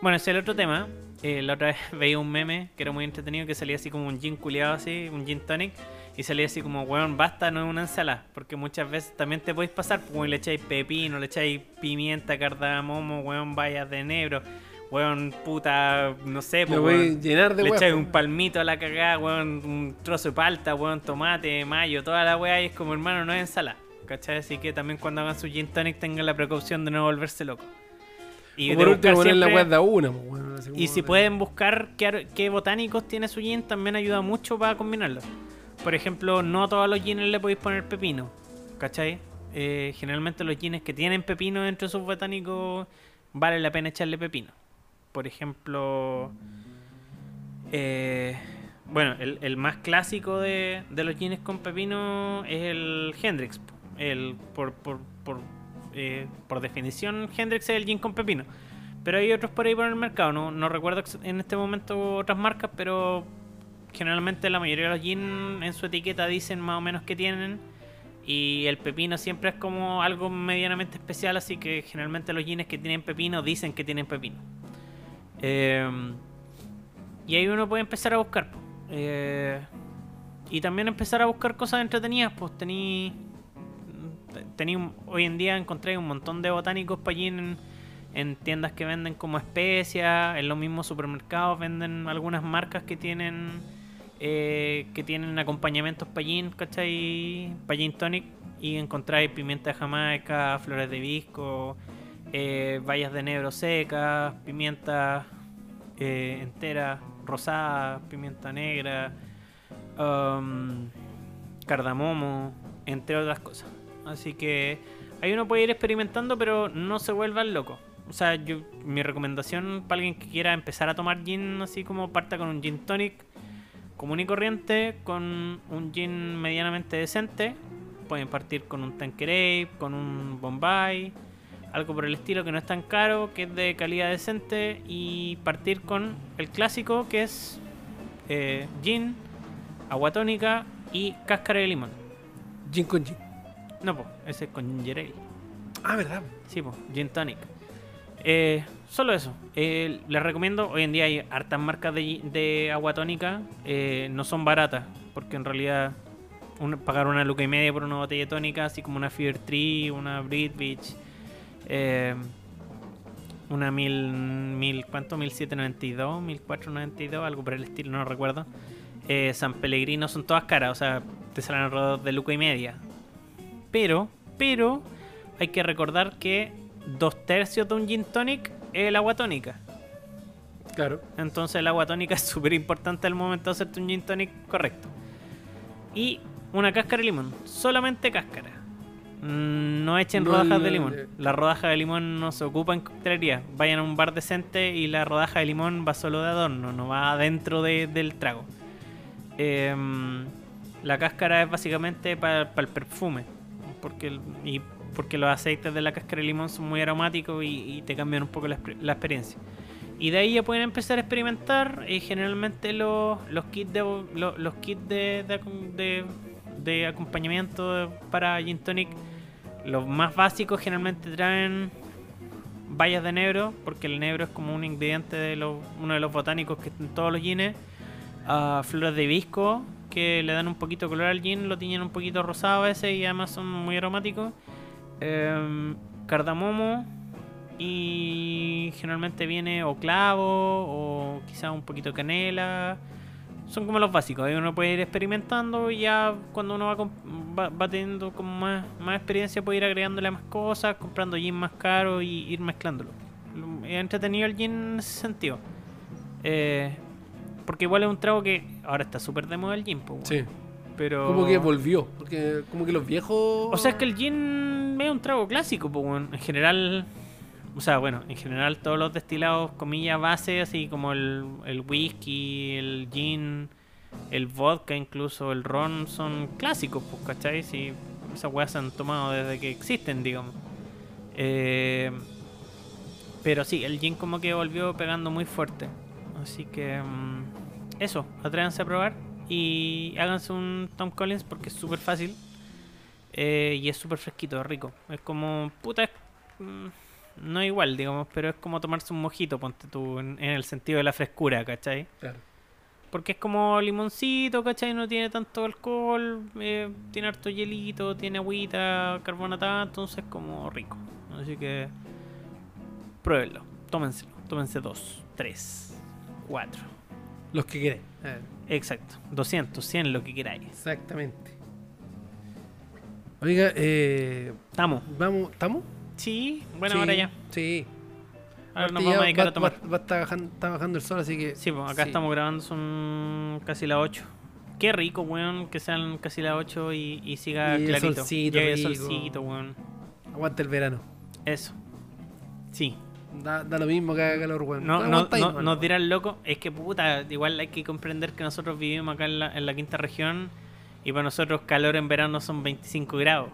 Bueno, ese es el otro tema. Eh, la otra vez veía un meme que era muy entretenido que salía así como un gin culiado así, un gin tonic. Y salía así como, weón, basta, no es una ensalada. Porque muchas veces también te podéis pasar, pues le echáis pepino, le echáis pimienta, cardamomo, weón, bayas de enebro, weón, puta, no sé, pues, weón.
llenar de
Le echáis
po.
un palmito a la cagada, weón, un trozo de palta, weón, tomate, mayo, toda la weá, y es como, hermano, no es ensalada. ¿Cachai? Así que también cuando hagan su gin tonic tengan la precaución de no volverse loco. Y
por último poner la
siempre-
weá de a una, pues,
y si
de-
pueden buscar qué, qué botánicos tiene su gin, también ayuda mucho para combinarlo. Por ejemplo, no a todos los gines le podéis poner pepino. ¿Cachai? Eh, generalmente los gines que tienen pepino dentro de sus botánicos, vale la pena echarle pepino. Por ejemplo, eh, bueno, el, el más clásico de, de los gines con pepino es el Hendrix. El, por, por, por, eh, por definición, Hendrix es el gin con pepino. Pero hay otros por ahí por el mercado. No, recuerdo en este momento otras marcas, pero generalmente la mayoría de los gin en su etiqueta dicen más o menos que tienen. Y el pepino siempre es como algo medianamente especial, así que generalmente los gines que tienen pepino dicen que tienen pepino. Em, y ahí uno puede empezar a buscar. Eh, y también empezar a buscar cosas entretenidas. Pues tení, tení hoy en día encontré un montón de botánicos para allí en, en tiendas que venden como especias. En los mismos supermercados venden algunas marcas que tienen eh, que tienen acompañamientos gin, ¿cachai? Gin tonic. Y encontráis pimienta de jamaica, flores de hibisco, eh, bayas de enebro secas, pimienta eh, entera, rosada, pimienta negra, um, cardamomo, entre otras cosas. Así que ahí uno puede ir experimentando, pero no se vuelvan locos. O sea, yo, mi recomendación para alguien que quiera empezar a tomar gin, así como parta con un gin tonic común y corriente, con un gin medianamente decente. Pueden partir con un Tanqueray, con un Bombay, algo por el estilo que no es tan caro, que es de calidad decente, y partir con el clásico que es eh, gin, agua tónica y cáscara de limón.
Gin con gin.
No, pues, ese es con ginger ale.
Ah, ¿verdad?
Sí, pues, gin tonic. Eh, solo eso. Eh, les recomiendo, hoy en día hay hartas marcas de, agua tónica. eh, no son baratas, porque en realidad un- pagar una luca y media por una botella tónica, así como una Fever Tree, una Bridge, eh, una mil, mil, ¿cuánto? 1792, 1492, algo por el estilo, no recuerdo. San Pellegrino son todas caras, o sea, te salen alrededor de luca y media. Pero, pero, hay que recordar que dos tercios de un gin tonic es el agua tónica.
Claro.
Entonces el agua tónica es súper importante al momento de hacerte un gin tonic correcto. Y una cáscara de limón, solamente cáscara. Mm, No echen
No,
rodajas
no,
de limón.
eh.
La rodaja de limón no se ocupa en coctelería. Vayan a un bar decente y la rodaja de limón va solo de adorno, no va dentro de- del trago. Em, la cáscara es básicamente para el perfume. Porque, el- y porque los aceites de la cáscara de limón son muy aromáticos y, y te cambian un poco la, la experiencia. Y de ahí ya pueden empezar a experimentar. Y generalmente los, los kits de los, los kits de, de, de- de acompañamiento para Gin Tonic, los más básicos generalmente traen bayas de negro, porque el negro es como un ingrediente de los, uno de los botánicos que en todos los gines. Ah, flores de hibisco que le dan un poquito color al gin, lo tiñen un poquito rosado a veces y además son muy aromáticos. Em, cardamomo, y generalmente viene o clavo o quizá un poquito de canela. Son como los básicos, ahí uno puede ir experimentando y ya cuando uno va, va, va teniendo como más, más experiencia puede ir agregándole más cosas, comprando gin más caro y ir mezclándolo. Lo- Es entretenido el gin en ese sentido. Eh, porque igual es un trago que ahora está súper de moda el gin, weón.
Sí.
pero...
Como que volvió. Porque como que los viejos.
O sea, es que el gin es un trago clásico, pues. En general, o sea, bueno, en general todos los destilados, comillas, base, así como el, el whisky, el gin, el vodka, incluso el ron, son clásicos, pues, ¿cachai? Si esas weas se han tomado desde que existen, digamos. Eh, pero sí, el gin como que volvió pegando muy fuerte. Así que mm, eso, atrévanse a probar y háganse un Tom Collins porque es súper fácil. Eh, y es súper fresquito, rico. Es como, puta, es, mm, no igual, digamos, pero es como tomarse un mojito, ponte tú, en, en el sentido de la frescura, ¿cachai?
Claro.
Porque es como limoncito, ¿cachai? No tiene tanto alcohol, eh, tiene harto hielito, tiene agüita carbonatada, entonces como rico. Así que pruébenlo, tómenselo, tómense dos, tres, cuatro.
Los que. Ah,
Exacto, 200, 100, lo que queráis.
exactamente. Oiga, eh,
Estamos.
vamos, ¿estamos?
Sí, bueno,
Sí,
ahora ya.
Sí.
Ahora nos vamos a dedicar
va-
a tomar.
va- va a estar bajando, está bajando el sol, así que.
Sí, pues acá
sí.
estamos grabando, son casi las 8. Qué rico, weón, que sean casi las 8 y, y siga
Y el
clarito.
solcito
Llegue el solcito, weón.
Aguanta el verano.
Eso. Sí.
Da, da lo mismo que haga calor, weón.
No, no, no,
nomás,
nos dirán loco. Es que puta, igual hay que comprender que nosotros vivimos acá en la, en la quinta región y para nosotros calor en verano son 25 grados.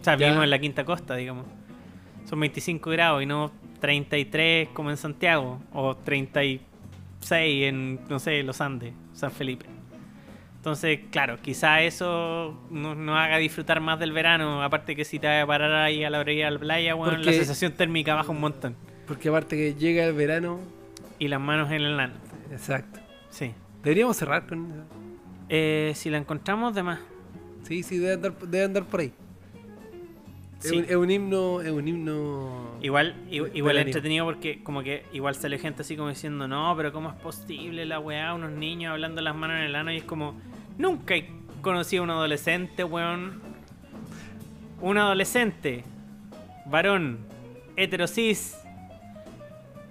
O sea,
Ya.
vivimos en la quinta costa, digamos. Son 25 grados y no 33 como en Santiago o 36 en, no sé, los Andes, San Felipe. Entonces, claro, quizá eso nos, nos haga disfrutar más del verano. Aparte que si te vas a parar ahí a la orilla de la playa, bueno, la
Porque-
sensación térmica baja un montón.
Porque aparte que llega el verano.
Y las manos en el lano.
Exacto.
Sí.
Deberíamos cerrar con.
Eh, si la encontramos, de más.
Sí, sí, debe andar, debe andar por ahí. Es,
Sí.
un, es un himno. Es un himno.
Igual, igual es entretenido porque como que igual sale gente así como diciendo, no, pero ¿cómo es posible la weá? Unos niños hablando las manos en el ano y es como, nunca he conocido a un adolescente, weón. Un adolescente, varón, heterosis.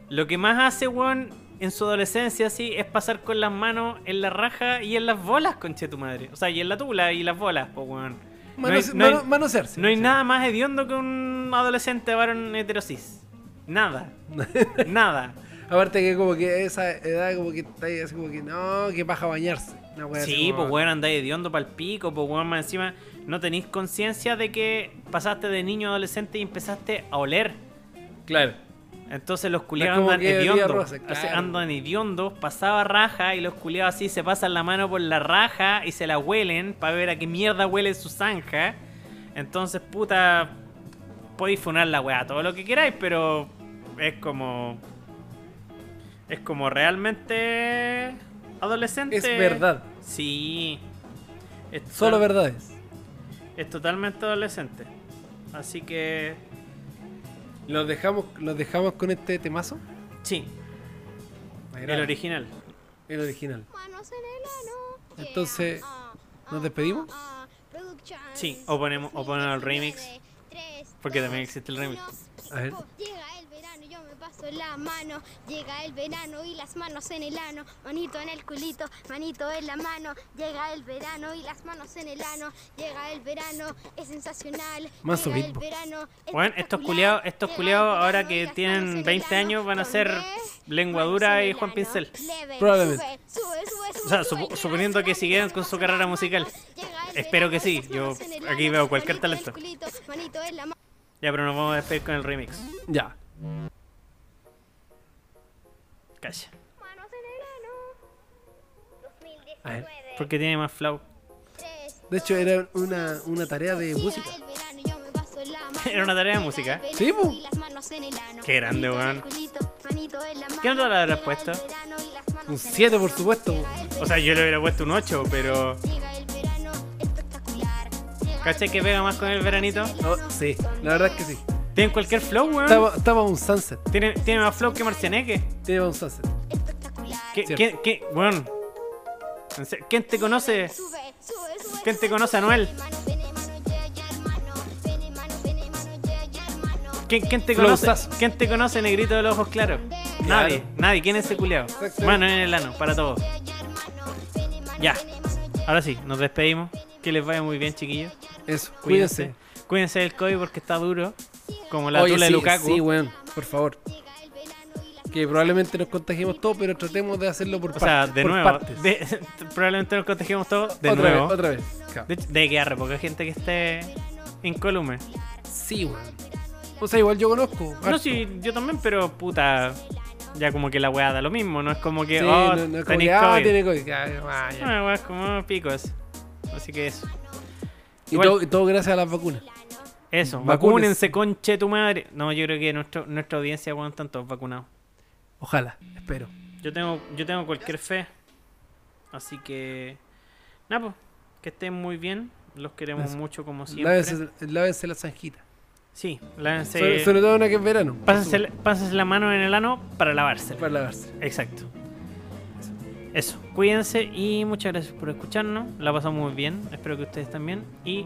Lo que más hace, weón, en su adolescencia así es pasar con las manos en la raja y en las bolas, conche tu madre. O sea, y en la tula y las bolas, pues, weón. No hay-
Manos-
no hay-
mano- manosearse.
no hay nada más hediondo que un adolescente varón heterosis. Nada. nada.
Aparte que como que esa edad como que está así como que no, que bañarse. Una wea así
Sí, pues weón, andáis hediondo para el pico, pues weón, más encima no tenéis conciencia de que pasaste de niño a adolescente y empezaste a oler.
Claro.
Entonces los culiados andan hediondos.
claro.
Andan hediondos, pasaba raja y los culiados así se pasan la mano por la raja y se la huelen para ver a qué mierda huele su zanja. Entonces, puta, podéis funar la weá, todo lo que queráis, pero es como. Es como realmente. Adolescente.
Es verdad.
Sí. Es
Solo verdades.
Es totalmente adolescente. Así que.
Los dejamos, los dejamos con este temazo.
Sí, el original.
el original. Entonces,
Ah,
¿nos
ah,
despedimos?
ah,
Sí, o ponemos, o ponemos el remix.
2019, tres,
Porque también existe el remix.
A ver.
Me paso la mano. Llega el verano y las manos en el ano. Manito en el culito, manito en la mano. Llega el verano y las manos en el ano. Llega el verano, es sensacional.
Manso
Llega el verano,
Bueno, estos culiados, estos culiados ahora que tienen
en el
20
ano.
años van a ser lengua
Manos
dura
en
y Juan. Pincel.
Probablemente.
sube, sube, sube, sube,
O sea, suponiendo que siguieran con su carrera musical. Espero que sí, yo
en
aquí veo cualquier
en
talento.
en.
Ya, pero nos vamos a despedir con el remix.
Ya.
Calla.
Manos en el ano. 2019.
A ver,
Porque tiene más flow.
De hecho, era una, una tarea de música.
Era una tarea de música.
verano
Sí,
ano.
Qué grande, weón. ¿Qué nota le habrás puesto?
Un
en el
7, por supuesto.
O sea, yo le hubiera puesto un 8, pero.
Llega el verano espectacular. Llega
¿Cachai
el
que pega más con el veranito?
Oh, sí, la verdad es que sí.
Tienen cualquier flow, weón.
Estaba, estaba un sunset.
Tienen más flow que Marcianeque.
Tiene un sunset.
Espectacular.
¿Qué,
Cierto.
qué, qué, weón? En serio, ¿Quién te conoce?
Sube, sube, sube.
¿Quién te conoce, Anuel? ¿Quién, quién te conoce?
Flowzazo.
¿Quién te conoce, negrito de los ojos claros? Nadie, nadie. ¿Quién es ese culiao?
Exacto.
Mano en el ano, para todos. Ya. Ahora sí, nos despedimos. Que les vaya muy bien, chiquillos.
Eso,
Cuídense.
cuídense.
Cuídense del COVID porque está duro. Como la
Oye,
tula de
sí,
Lukaku.
Sí, weón, por favor. Que probablemente nos contagiemos todos, pero tratemos de hacerlo por
o sea,
partes.
de nuevo.
partes.
de- probablemente nos contagiemos todos de
otra
nuevo.
vez, otra vez. Claro.
De debe quedar re poca gente que esté incólume.
Sí, weón. O sea, igual yo conozco.
No, sí, yo también, pero puta. Ya como que la weá da lo mismo, no es como que.
Sí,
oh,
no, no es como que, ah,
COVID.
tiene COVID. Ah, ya.
Weá, es como picos. Así que eso.
Y todo, y todo gracias a las vacunas.
Eso, Vacúnense. conche tu madre. No, yo creo que nuestro, nuestra audiencia, weón, están todos vacunados.
Ojalá, espero.
Yo tengo, yo tengo cualquier fe. Así que. Nada, pues. Que estén muy bien. Los queremos
Eso.
mucho como siempre.
Lávense, lávense la zanjita.
Sí, lávense.
Sobre, sobre todo ahora que es verano.
pásense, pásense la mano en el ano para lavársela.
Para lavarse.
Exacto. Eso. Cuídense y muchas gracias por escucharnos. La pasamos muy bien. Espero que ustedes también. Y